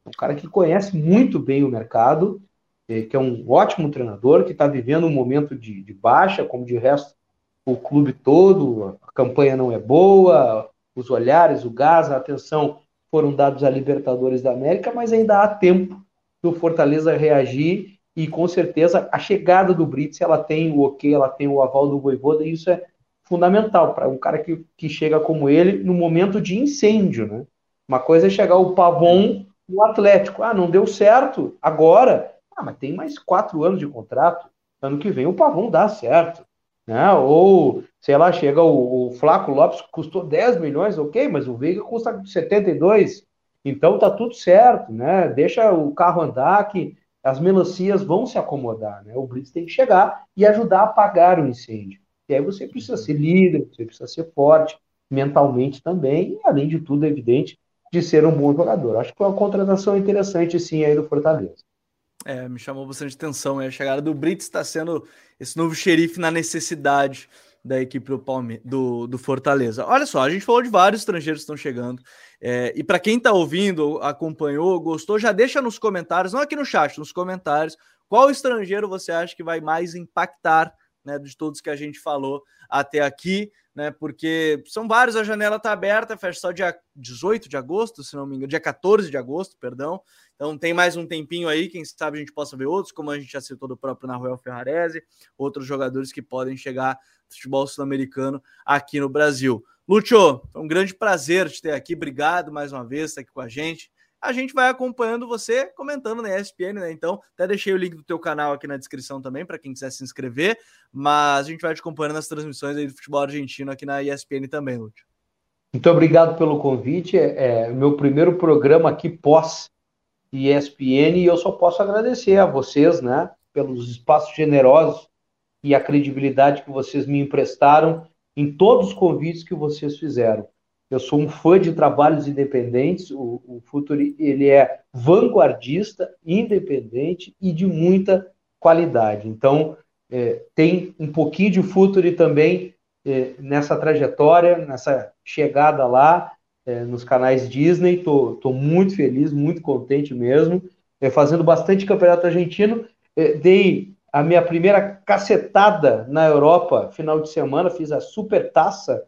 Um cara que conhece muito bem o mercado, que é um ótimo treinador, que está vivendo um momento de, de, baixa, como de resto o clube todo, a campanha não é boa, os olhares, o gás, a atenção foram dados a Libertadores da América, mas ainda há tempo do Fortaleza reagir e com certeza a chegada do Brits, ela tem o ok, ela tem o aval do Voivoda, e isso é fundamental para um cara que, que chega como ele no momento de incêndio, né? Uma coisa é chegar o Pavon no Atlético, ah, não deu certo, agora, ah, mas tem mais quatro anos de contrato, ano que vem o Pavon dá certo. Né? Ou, sei lá, chega o, o Flaco Lopes, custou 10 milhões, ok, mas o Veiga custa 72. Então tá tudo certo, né? Deixa o carro andar que as melancias vão se acomodar, né? O Blitz tem que chegar e ajudar a apagar o incêndio. E aí você precisa ser líder, você precisa ser forte mentalmente também, e além de tudo, é evidente, de ser um bom jogador. Acho que foi uma contratação interessante, sim, aí do Fortaleza. É, me chamou bastante atenção. É, a chegada do Brits está sendo esse novo xerife na necessidade da equipe do, Palme do, do Fortaleza. Olha só, a gente falou de vários estrangeiros que estão chegando. É, e para quem está ouvindo, acompanhou, gostou, já deixa nos comentários, não aqui no chat, nos comentários, qual estrangeiro você acha que vai mais impactar né, de todos que a gente falou até aqui né? Porque são vários, a janela está aberta, fecha só dia 18 de agosto, se não me engano, dia 14 de agosto, perdão. Então tem mais um tempinho aí, quem sabe a gente possa ver outros, como a gente já citou do próprio Nahuel Ferrarese, outros jogadores que podem chegar no futebol sul-americano aqui no Brasil. Lúcio, foi um grande prazer te ter aqui, obrigado mais uma vez, estar aqui com a gente a gente vai acompanhando você comentando na ESPN, né? Então, até deixei o link do teu canal aqui na descrição também para quem quiser se inscrever, mas a gente vai te acompanhando nas transmissões aí do futebol argentino aqui na ESPN também, Lúcio. Muito obrigado pelo convite. É, é meu primeiro programa aqui pós ESPN e eu só posso agradecer a vocês, né, pelos espaços generosos e a credibilidade que vocês me emprestaram em todos os convites que vocês fizeram. Eu sou um fã de trabalhos independentes. O, o Futuri ele é vanguardista, independente e de muita qualidade. Então é, tem um pouquinho de Futuri também é, nessa trajetória, nessa chegada lá é, nos canais Disney. Tô, tô muito feliz, muito contente mesmo. É, fazendo bastante campeonato argentino. É, dei a minha primeira cacetada na Europa final de semana, fiz a super taça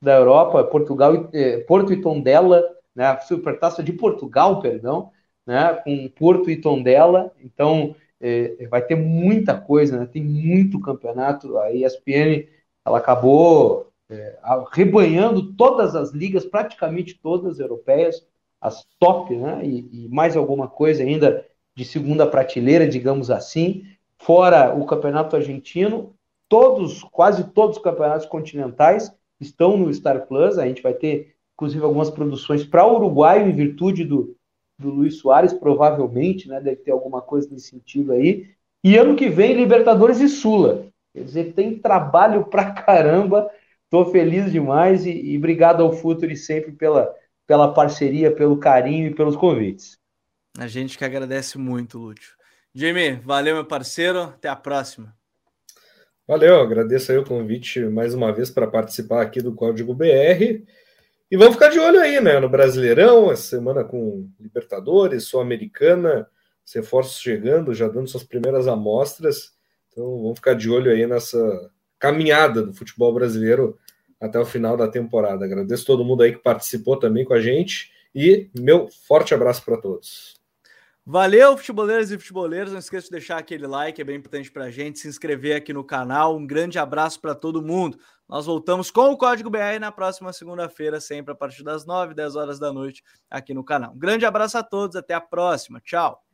da Europa, Portugal, eh, Porto e Tondela, né, a Supertaça de Portugal, perdão, né, com Porto e Tondela, então eh, vai ter muita coisa, né, tem muito campeonato, a ESPN ela acabou eh, rebanhando todas as ligas, praticamente todas europeias, as top, né, e, e mais alguma coisa ainda de segunda prateleira, digamos assim, fora o campeonato argentino, todos, quase todos os campeonatos continentais, estão no Star Plus. A gente vai ter, inclusive, algumas produções para o Uruguai, em virtude do, do Luiz Soares, provavelmente, né? Deve ter alguma coisa nesse sentido aí. E ano que vem, Libertadores e Sula. Quer dizer, tem trabalho pra caramba. Estou feliz demais e, e obrigado ao Futuri sempre pela, pela parceria, pelo carinho e pelos convites. A gente que agradece muito, Lúcio. Jamie, valeu, meu parceiro. Até a próxima. Valeu, agradeço aí o convite mais uma vez para participar aqui do Código BR. E vamos ficar de olho aí, né? No Brasileirão, essa semana com Libertadores, Sul-Americana, reforços chegando, já dando suas primeiras amostras. Então vamos ficar de olho aí nessa caminhada do futebol brasileiro até o final da temporada. Agradeço todo mundo aí que participou também com a gente e meu forte abraço para todos. Valeu, futeboleiros e futeboleiros. Não esqueça de deixar aquele like, é bem importante para a gente, se inscrever aqui no canal. Um grande abraço para todo mundo. Nós voltamos com o Código BR na próxima segunda-feira, sempre a partir das 9, 10 horas da noite, aqui no canal. Um grande abraço a todos, até a próxima. Tchau.